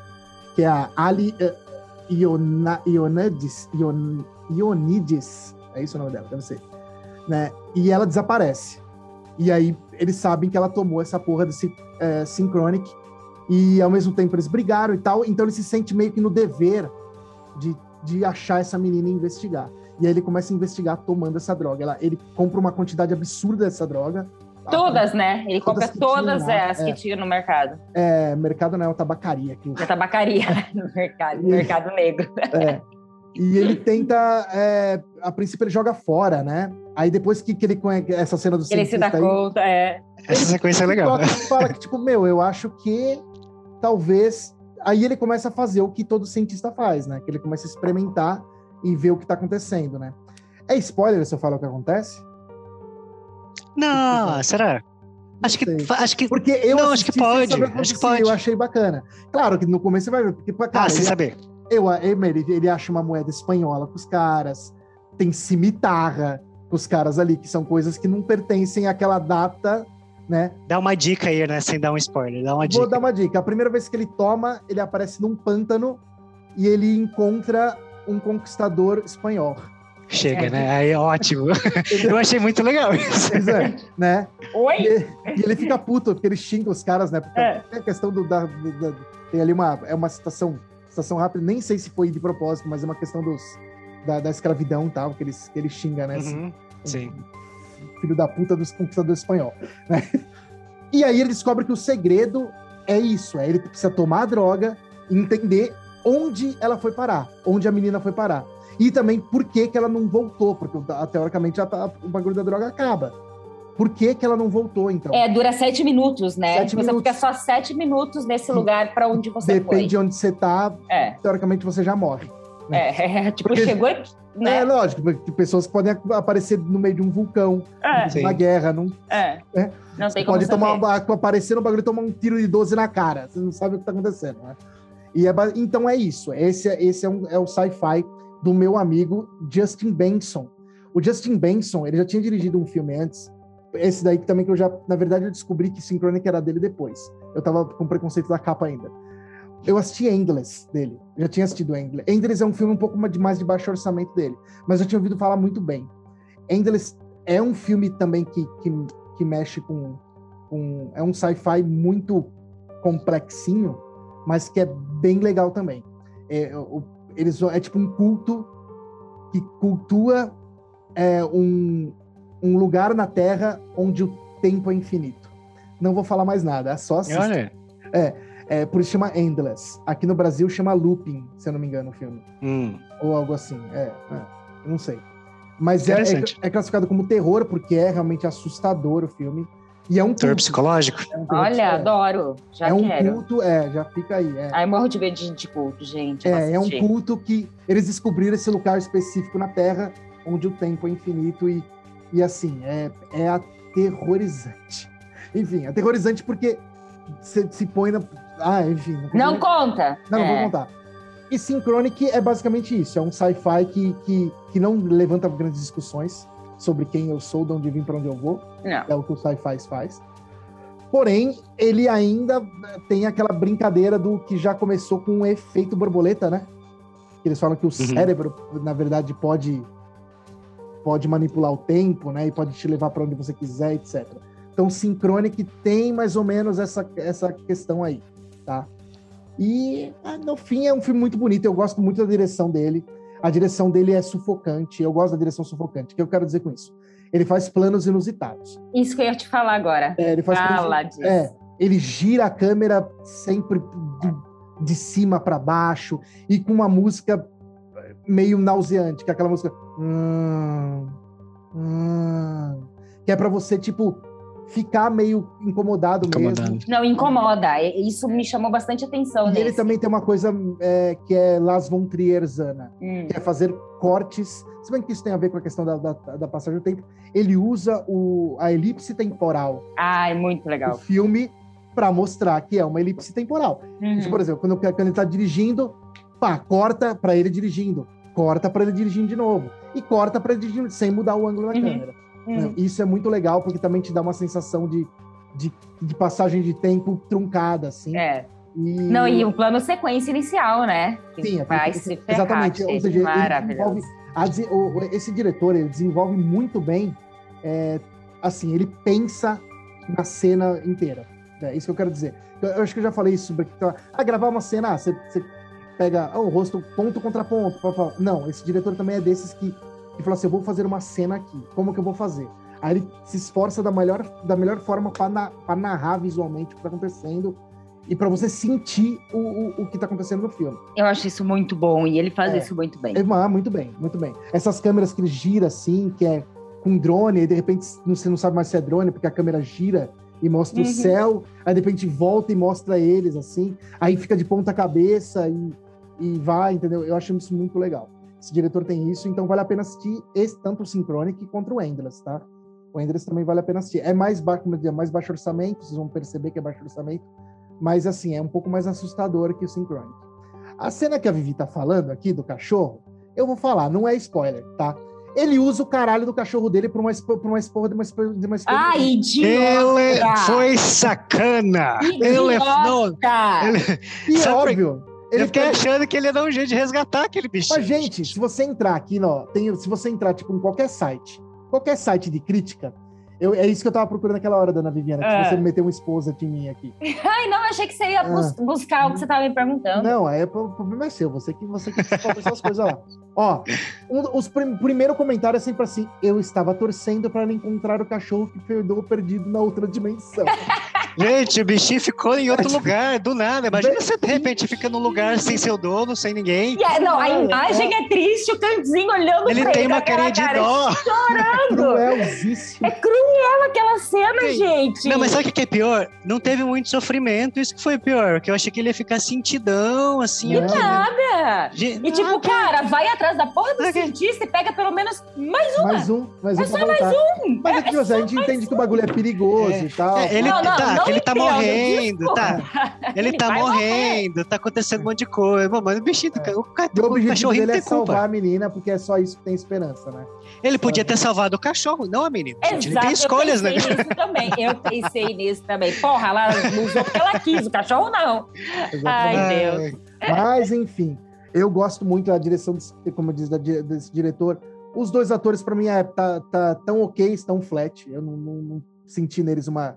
que é a Ali uh, Iona, Ionides, Ion, Ionides, é isso o nome dela, deve ser. Né? E ela desaparece. E aí eles sabem que ela tomou essa porra desse uh, Synchronic e ao mesmo tempo eles brigaram e tal, então ele se sente meio que no dever de, de achar essa menina e investigar. E aí ele começa a investigar tomando essa droga. Ela, ele compra uma quantidade absurda dessa droga. Todas, né? Ele Todas compra que todas tinha as é. que tinha no mercado. É, mercado não é uma tabacaria. Que, Na tabacaria, no <laughs> mercado, no mercado negro. é. E ele tenta. é, a princípio ele joga fora, né? Aí depois que, que ele conhece essa cena do Ele se dá aí, conta, é. Essa sequência é legal. e fala que, tipo, meu, eu acho que talvez. Aí ele começa a fazer o que todo cientista faz, né? Que ele começa a experimentar e ver o que tá acontecendo, né? É spoiler se eu falo o que acontece? Não, será? Acho que, acho que. Porque eu Não, acho que sem pode, acho que pode. Eu achei bacana. Claro que no começo você vai ver, porque, cara, Ah, sem ele, saber. eu, ele, ele acha uma moeda espanhola com os caras, tem cimitarra com os caras ali, que são coisas que não pertencem àquela data, né? Dá uma dica aí, né? Sem dar um spoiler. Dá uma Vou dica. dar uma dica. A primeira vez que ele toma, ele aparece num pântano e ele encontra um conquistador espanhol. Chega, né? Aí é ótimo. Eu achei muito legal isso. Pois é, né? Oi? E, e ele fica puto, porque ele xinga os caras, né? Porque É. a questão do. Da, do- da- tem ali uma. É uma citação, citação rápida, nem sei se foi de propósito, mas é uma questão dos, da, da escravidão e tal, que ele, que ele xinga, né? Uhum, Sim. Filho da puta dos conquistadores espanhol. Né? E aí ele descobre que o segredo é isso: é ele precisa tomar a droga e entender onde ela foi parar, onde a menina foi parar. E também por que, que ela não voltou, porque teoricamente já tá- o bagulho da droga acaba. Por que, que ela não voltou, então? É, dura sete minutos, né? Sete você minutos. fica só sete minutos nesse lugar para onde você Depende de onde você tá, foi. É, teoricamente você já morre. <laughs> é, é, tipo, Porque- chegou. É Né? lógico, porque tem pessoas que podem aparecer no meio de um vulcão, É, guerra, não é. É. Não tem como pode tomar saber. uma- aparecer no bagulho e tomar um tiro de 12 na cara. Você não sabe o que tá acontecendo, né? E é então é isso. Esse, é- esse é, um- é o sci-fi do meu amigo Justin Benson. O Justin Benson, ele já tinha dirigido um filme antes. Esse daí que também que eu já, na verdade, eu descobri que Synchronic era dele depois. Eu tava com preconceito da capa ainda. Eu assisti Endless dele. Eu já tinha assistido Endless. Endless é um filme um pouco mais de, baixo orçamento dele, mas eu tinha ouvido falar muito bem. Endless é um filme também que, que, que mexe com, com. É um sci-fi muito complexinho, mas que é bem legal também. É, eles, é tipo um culto que cultua é, um, um lugar na Terra onde o tempo é infinito. Não vou falar mais nada, é só assistir. Olha. É, por isso chama Endless. Aqui no Brasil chama Looping, se eu não me engano, o filme. Hum, Ou algo assim. É, é, não sei. Mas é, é, é classificado como terror, porque é realmente assustador o filme. E é um terror culto. psicológico. É um terror Olha, psicológico. adoro. Já é um quero. culto, é, já fica aí. É, Ai, morro de medo de, culto, gente. é, é um culto que eles descobriram esse lugar específico na Terra, onde o tempo é infinito e, e assim, é, é aterrorizante. Enfim, aterrorizante porque você se põe na. Ah, enfim. Não consigo- conta. Não, não É. vou contar. E Synchronic é basicamente isso. É um sci-fi que, que, que não levanta grandes discussões sobre quem eu sou, de onde vim, para onde eu vou. Não. É o que o sci-fi faz. Porém, ele ainda tem aquela brincadeira do que já começou com o efeito borboleta, né? Que Eles falam que o cérebro, na verdade, pode pode manipular o tempo, né? E pode te levar para onde você quiser, etc. Então, Synchronic tem mais ou menos essa, essa questão aí, tá? E, ah, no fim, é um filme muito bonito. Eu gosto muito da direção dele. A direção dele é sufocante. Eu gosto da direção sufocante. O que eu quero dizer com isso? Ele faz planos inusitados. Isso que eu ia te falar agora. É, ele faz planos Fala disso. é, ele gira a câmera sempre de, de cima para baixo e com uma música meio nauseante, que é aquela música hum, hum, que é para você tipo ficar meio incomodado mesmo. Incomodando. Não, incomoda. E- Isso me chamou bastante atenção E ele nesse. também tem uma coisa é, que é Las von Trierzana, Hum. que é fazer cortes. Se bem que isso tem a ver com a questão da, da, da passagem do tempo, ele usa o, a elipse temporal Ai, muito do legal. filme para mostrar que é uma elipse temporal. Uhum. Tipo, por exemplo, quando, quando ele tá dirigindo, pá, corta para ele dirigindo, corta para ele dirigindo de novo e corta para ele dirigindo sem mudar o ângulo da Uhum. câmera. Né? Isso é muito legal porque também te dá uma sensação de, de, de passagem de tempo truncada, assim. É. E... Não, e o plano sequência inicial, né? Que Sim, é vai se ferrar, exatamente. Ou seja, maravilhoso. desenvolve esse diretor ele desenvolve muito bem, é, assim, ele pensa na cena inteira. É isso que eu quero dizer. Eu, eu acho que eu já falei isso sobre ah, gravar uma cena, ah, você, você pega ah, o rosto ponto contra ponto. pá, pá. Não, esse diretor também é desses que e fala assim: eu vou fazer uma cena aqui. Como que eu vou fazer? Aí ele se esforça da melhor, da melhor forma para na, narrar visualmente o que está acontecendo e para você sentir o, o, o que está acontecendo no filme. Eu acho isso muito bom e ele faz é, isso muito bem. É, ah, muito bem, muito bem. Essas câmeras que ele gira assim, que é com drone, e de repente você não sabe mais se é drone, porque a câmera gira e mostra uhum. o céu, aí de repente volta e mostra eles assim, aí fica de ponta cabeça e, e vai, entendeu? Eu acho isso muito legal. Esse diretor tem isso, então vale a pena assistir esse, tanto o Synchronic quanto o Endless, tá? O Endless também vale a pena assistir. É mais, ba é mais baixo orçamento, vocês vão perceber que é baixo orçamento, mas assim, é um pouco mais assustador que o Synchronic. A cena que a Vivi tá falando aqui do cachorro, eu vou falar, não é spoiler, tá? Ele usa o caralho do cachorro dele pra uma, pra uma esporra de uma, de uma Ai, idiota! Ele foi sacana! Idiota! Ele, não, ele, e é óbvio. Ele eu fiquei achando que ele ia dar um jeito de resgatar aquele bicho. Mas, gente, se você entrar aqui, ó, tem, se você entrar tipo, em qualquer site qualquer site de crítica, eu, é isso que eu tava procurando naquela hora, dona Viviana, que é. você meteu uma esposa de mim aqui. Ai, não, achei que você ia bus ah. buscar o que você tava me perguntando. Não, aí o problema é seu, você que você que essas coisas lá. Ó, um, os prim primeiro comentário é sempre assim: eu estava torcendo para encontrar o cachorro que perdeu perdido na outra dimensão. <laughs> Gente, o bichinho ficou em outro <laughs> lugar, do nada. Imagina você de repente fica num lugar sem seu dono, sem ninguém. Yeah, não, a imagem é, é triste, o cantinho olhando ele. Ele tem uma carinha de dó. Chorando. É cruel aquela cena, Sim. gente. Não, mas sabe o que é pior? Não teve muito sofrimento, isso que foi pior. Porque eu achei que ele ia ficar sentidão, assim. E nada. Gente, e tipo, nada. cara, vai atrás da porra do okay. cientista e pega pelo menos mais uma. Mais um, mais um. É só mais um. Mas é, que, é a gente entende que o bagulho é perigoso é. e tal. É, ele, não, não, tá, não ele tá morrendo, tá. Ele, ele tá morrendo, morrer. tá acontecendo um monte de coisa. Mas o bichinho, é. o, o, o cachorrinho dele é salvar a menina, porque é só isso que tem esperança, né? Ele podia ter salvado o cachorro, não a menina. Exato, ele tem escolhas, né? Eu pensei nisso também. Eu pensei nisso também. Porra, ela usou porque ela quis, o cachorro não. Exatamente. Ai, Deus. Mas, enfim, eu gosto muito da direção, desse, como diz, da, desse diretor. Os dois atores, para mim, é, tá, tá tão ok, estão flat. Eu não, não, não senti neles uma,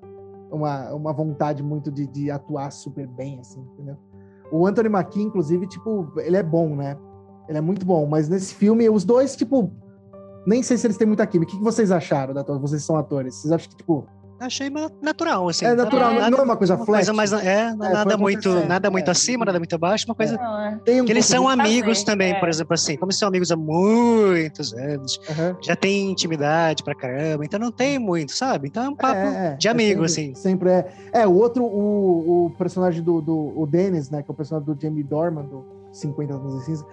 uma, uma vontade muito de, de atuar super bem, assim, entendeu? O Anthony Mackie, inclusive, tipo, ele é bom, né? Ele é muito bom, mas nesse filme, os dois, tipo, nem sei se eles têm muita química. O que vocês acharam da Vocês são atores. Vocês acham que, tipo, achei natural, assim. É natural, é, não é uma coisa flat. Coisa mais, é, é nada muito, nada muito é. acima, nada muito abaixo, uma coisa. É. Um que eles são amigos também, por exemplo, assim, como são amigos há muitos anos, uhum. já tem intimidade pra caramba, então não tem muito, sabe? Então é um papo de amigo, sempre, assim. Sempre é. É, o outro, o, o personagem do, do o Dennis, né, que é o personagem do Jamie Dorman, do 50 anos de cinza,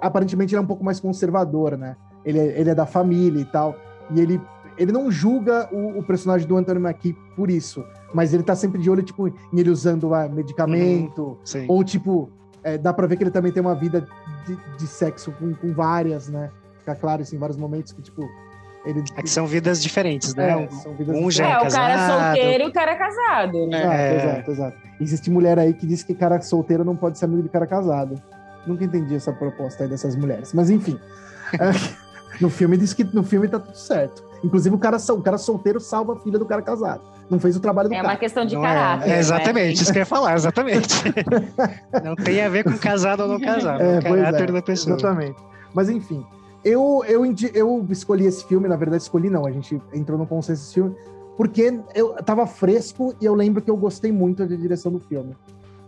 aparentemente ele é um pouco mais conservador, né? Ele é, ele é da família e tal, e ele ele não julga o, o, personagem do Anthony Mackie por isso, mas ele tá sempre de olho, tipo, em ele usando ah, medicamento, uhum, ou tipo, é, dá pra ver que ele também tem uma vida de, de sexo com, com, várias, né? Fica claro, assim, em vários momentos que, tipo, ele... É que são vidas diferentes, né? É, são vidas um já é, é o cara é solteiro e o cara é casado, né? Exato, é. exato, exato. Existe mulher aí que diz que cara solteiro não pode ser amigo de cara casado. Nunca entendi essa proposta aí dessas mulheres. Mas enfim. <laughs> no filme diz que no filme tá tudo certo. Inclusive, o cara, o cara solteiro salva a filha do cara casado. Não fez o trabalho do é cara. É uma questão de não caráter. É, é exatamente, né? isso que eu ia falar, exatamente. <laughs> não tem a ver com casado ou não casado. É, o caráter é, da pessoa. Exatamente. Mas enfim, eu, eu, eu escolhi esse filme, na verdade, escolhi não, a gente entrou no consenso desse filme, porque eu tava fresco e eu lembro que eu gostei muito da direção do filme.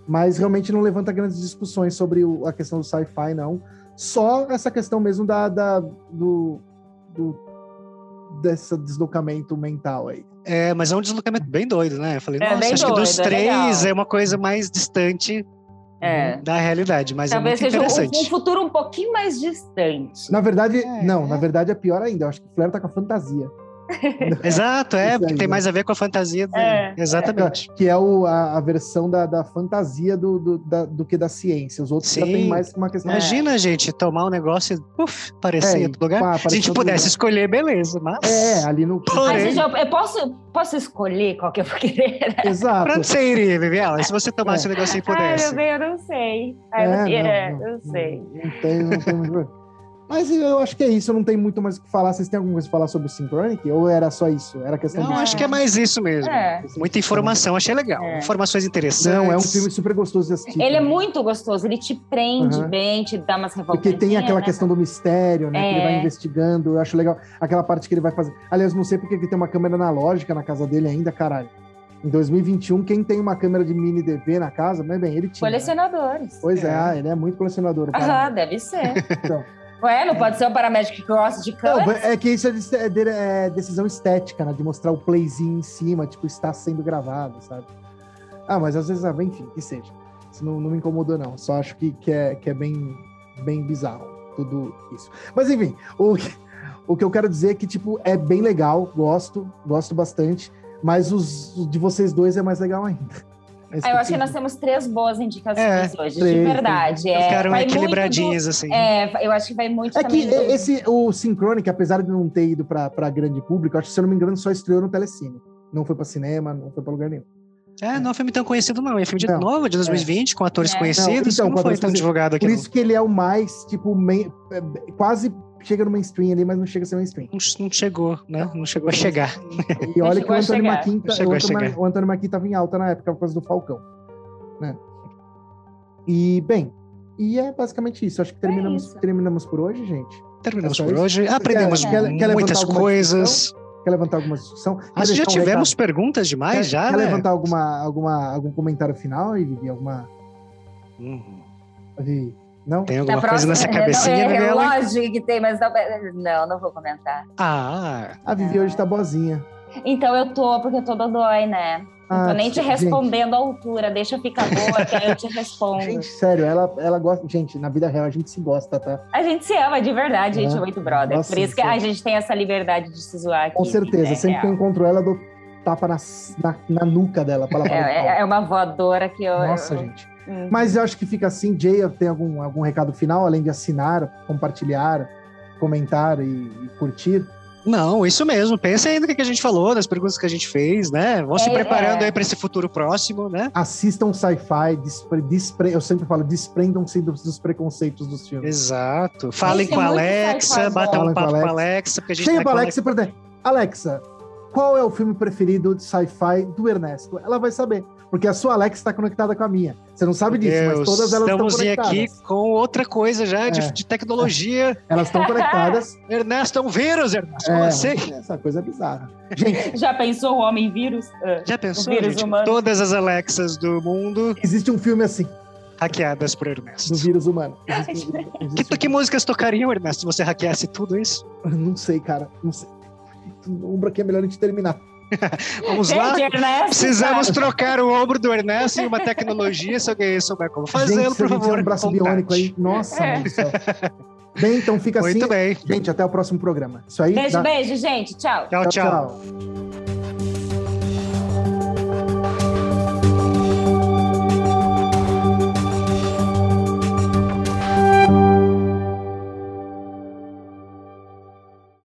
Mas realmente não levanta grandes discussões sobre o, a questão do sci-fi, não. Só essa questão mesmo da, da do, do desse deslocamento mental aí. É, mas é um deslocamento bem doido, né? Eu falei, é nossa, acho doido, que dos é três é, é, uma coisa mais distante é. da realidade, mas Talvez é muito interessante. seja um, um, futuro um pouquinho mais distante. Na verdade, é, não, na verdade é pior ainda. Eu acho que o Flair tá com a fantasia. <laughs> Exato, é, porque tem mais a ver com a fantasia dele. É, Exatamente. É, que é o, a, a, versão da, da fantasia do, do, da, do, que da ciência. Os outros Sim. já tem mais uma questão. Imagina, é. gente, tomar um negócio e uf, aparecer em outro lugar. Pá, Se a gente pudesse lugar. escolher, beleza, mas. É, ali no. Porém... eu, eu posso, posso escolher qual que eu vou querer? Exato. Pra onde você iria, Viviana? Se você tomasse o um negocinho e pudesse? Ai, meu bem, eu não sei. Ai, é, eu, não, não, não, sei. Não, tem, não tem muito. Mas eu acho que é isso, eu não tenho muito mais o que falar. Vocês têm alguma coisa pra falar sobre o Synchronic? Ou era só isso? Era questão Não, de... acho que é mais isso mesmo. É. Muita informação, achei legal. É. Informações interessantes. Não, é um filme super gostoso de assistir. Ele é também. muito gostoso, ele te prende Aham. bem, te dá umas Porque revoltadinhas. tem aquela né? questão do mistério, né? Que ele vai É. investigando. Eu acho legal. Aquela parte que ele vai fazer. Aliás, não sei porque ele tem uma câmera analógica na casa dele ainda, caralho. Em 2021, quem tem uma câmera de mini DV na casa, mas bem, ele tinha. né? Colecionadores. Pois é, É. ah, ele é muito colecionador. Aham, deve ser. Então. Ué, não pode ser paramédico que gosta de Não, cães? é que isso é, é é decisão estética, né? De mostrar o playzinho em cima, tipo, está sendo gravado, sabe? Ah, mas às vezes, ah, enfim, que seja. Isso não, não me incomodou, não. Só acho que, que, é, que é bem, bem bizarro tudo isso. Mas enfim, o, que- o que eu quero dizer é que, tipo, é bem legal, gosto, gosto bastante, mas os, os de vocês dois é mais legal ainda. É Ah, eu acho que nós temos três boas indicações É, hoje, três, de verdade. É, Ficaram equilibradinhas, assim. do- É, eu acho que vai muito É também que do- esse, o Synchronic, apesar de não ter ido pra, pra grande público, acho que, se eu não me engano, só estreou no Telecine. Não foi pra cinema, não foi pra lugar nenhum. É, não é um filme tão conhecido, não. É filme de Não. novo, de 2020, com atores É. conhecidos, Não, então, não com foi tão divulgado aqui. Por não. isso que ele é o mais, tipo, main- é, quase chega no mainstream ali, mas não chega a ser mainstream. Não, não chegou, né? Não chegou a chegar. E olha que o Antônio tá- o Antônio, chegar. o Antônio Machin tava em alta na época por causa do Falcão. Né? E, bem, e é basicamente isso. Acho que terminamos, isso. terminamos por hoje, gente. Terminamos É por isso? hoje. Aprendemos quer- quer muitas coisas. Quer levantar alguma discussão? Acho que já um tivemos recado? perguntas demais, Quer, já, quer né? levantar alguma, alguma, algum comentário final Vivi? Alguma. Hum, Vivi? Não? Tem alguma coisa nessa não, <laughs> cabecinha é, dela? Lógico que tem, mas não, não, não vou comentar. Ah, A Vivi hoje tá boazinha. Então eu tô, porque eu tô dodói, né? Não tô Ah, nem te gente. respondendo à altura, deixa eu ficar boa, que aí eu te respondo. Gente, sério, ela, ela gosta. Gente, na vida real a gente se gosta, tá? A gente se ama de verdade, gente, É. é muito brother. Nossa, Por isso que sim. a gente tem essa liberdade de se zoar aqui. Com certeza. é Sempre que eu real. encontro ela, eu dou tapa na, na, na nuca dela pra ela É, é, é uma voadora que eu. Nossa, eu- gente. Hum. Mas eu acho que fica assim. Jay, tem algum, algum recado final, além de assinar, compartilhar, comentar e, e curtir? não, isso mesmo. Pensa aí no que a gente falou, nas perguntas que a gente fez, né? Vão se É, preparando é. aí para esse futuro próximo, né? Assistam sci-fi, despre, despre- eu sempre falo, desprendam-se dos, dos preconceitos dos filmes. Exato. Falem com a Alexa, batam um papo com a Alexa, porque a gente Chega tá Alexa e pergunta, Alexa, qual é o filme preferido de sci-fi do Ernesto? Ela vai saber, porque a sua Alexa está conectada com a minha. Você não sabe disso, mas Deus, todas elas estão estamos conectadas. aqui com outra coisa já de, É. de tecnologia. Elas estão conectadas. <laughs> Ernesto é um vírus, Ernesto. Como É, assim? essa coisa é bizarra. Gente, Já pensou o homem vírus? Ah. Já pensou, O vírus gente? humano. Todas as Alexas do mundo existe um filme assim, hackeadas por do Ernesto. vírus humano. <laughs> Existe, existe Que, que músicas tocariam, Ernesto, se você hackeasse tudo isso? um- Não sei, cara. Não sei. Umbra que é melhor a gente terminar. <laughs> Vamos lá? Ernesto, Precisamos cara. trocar o ombro do Ernesto em uma tecnologia, se alguém souber como fazê-lo, por favor. um braço contate. biônico aí. Nossa, É. Bem, então fica Muito assim. bem. Gente, até o próximo programa. Isso aí. Beijo, dá- beijo, gente. Tchau. tchau. tchau. tchau. tchau.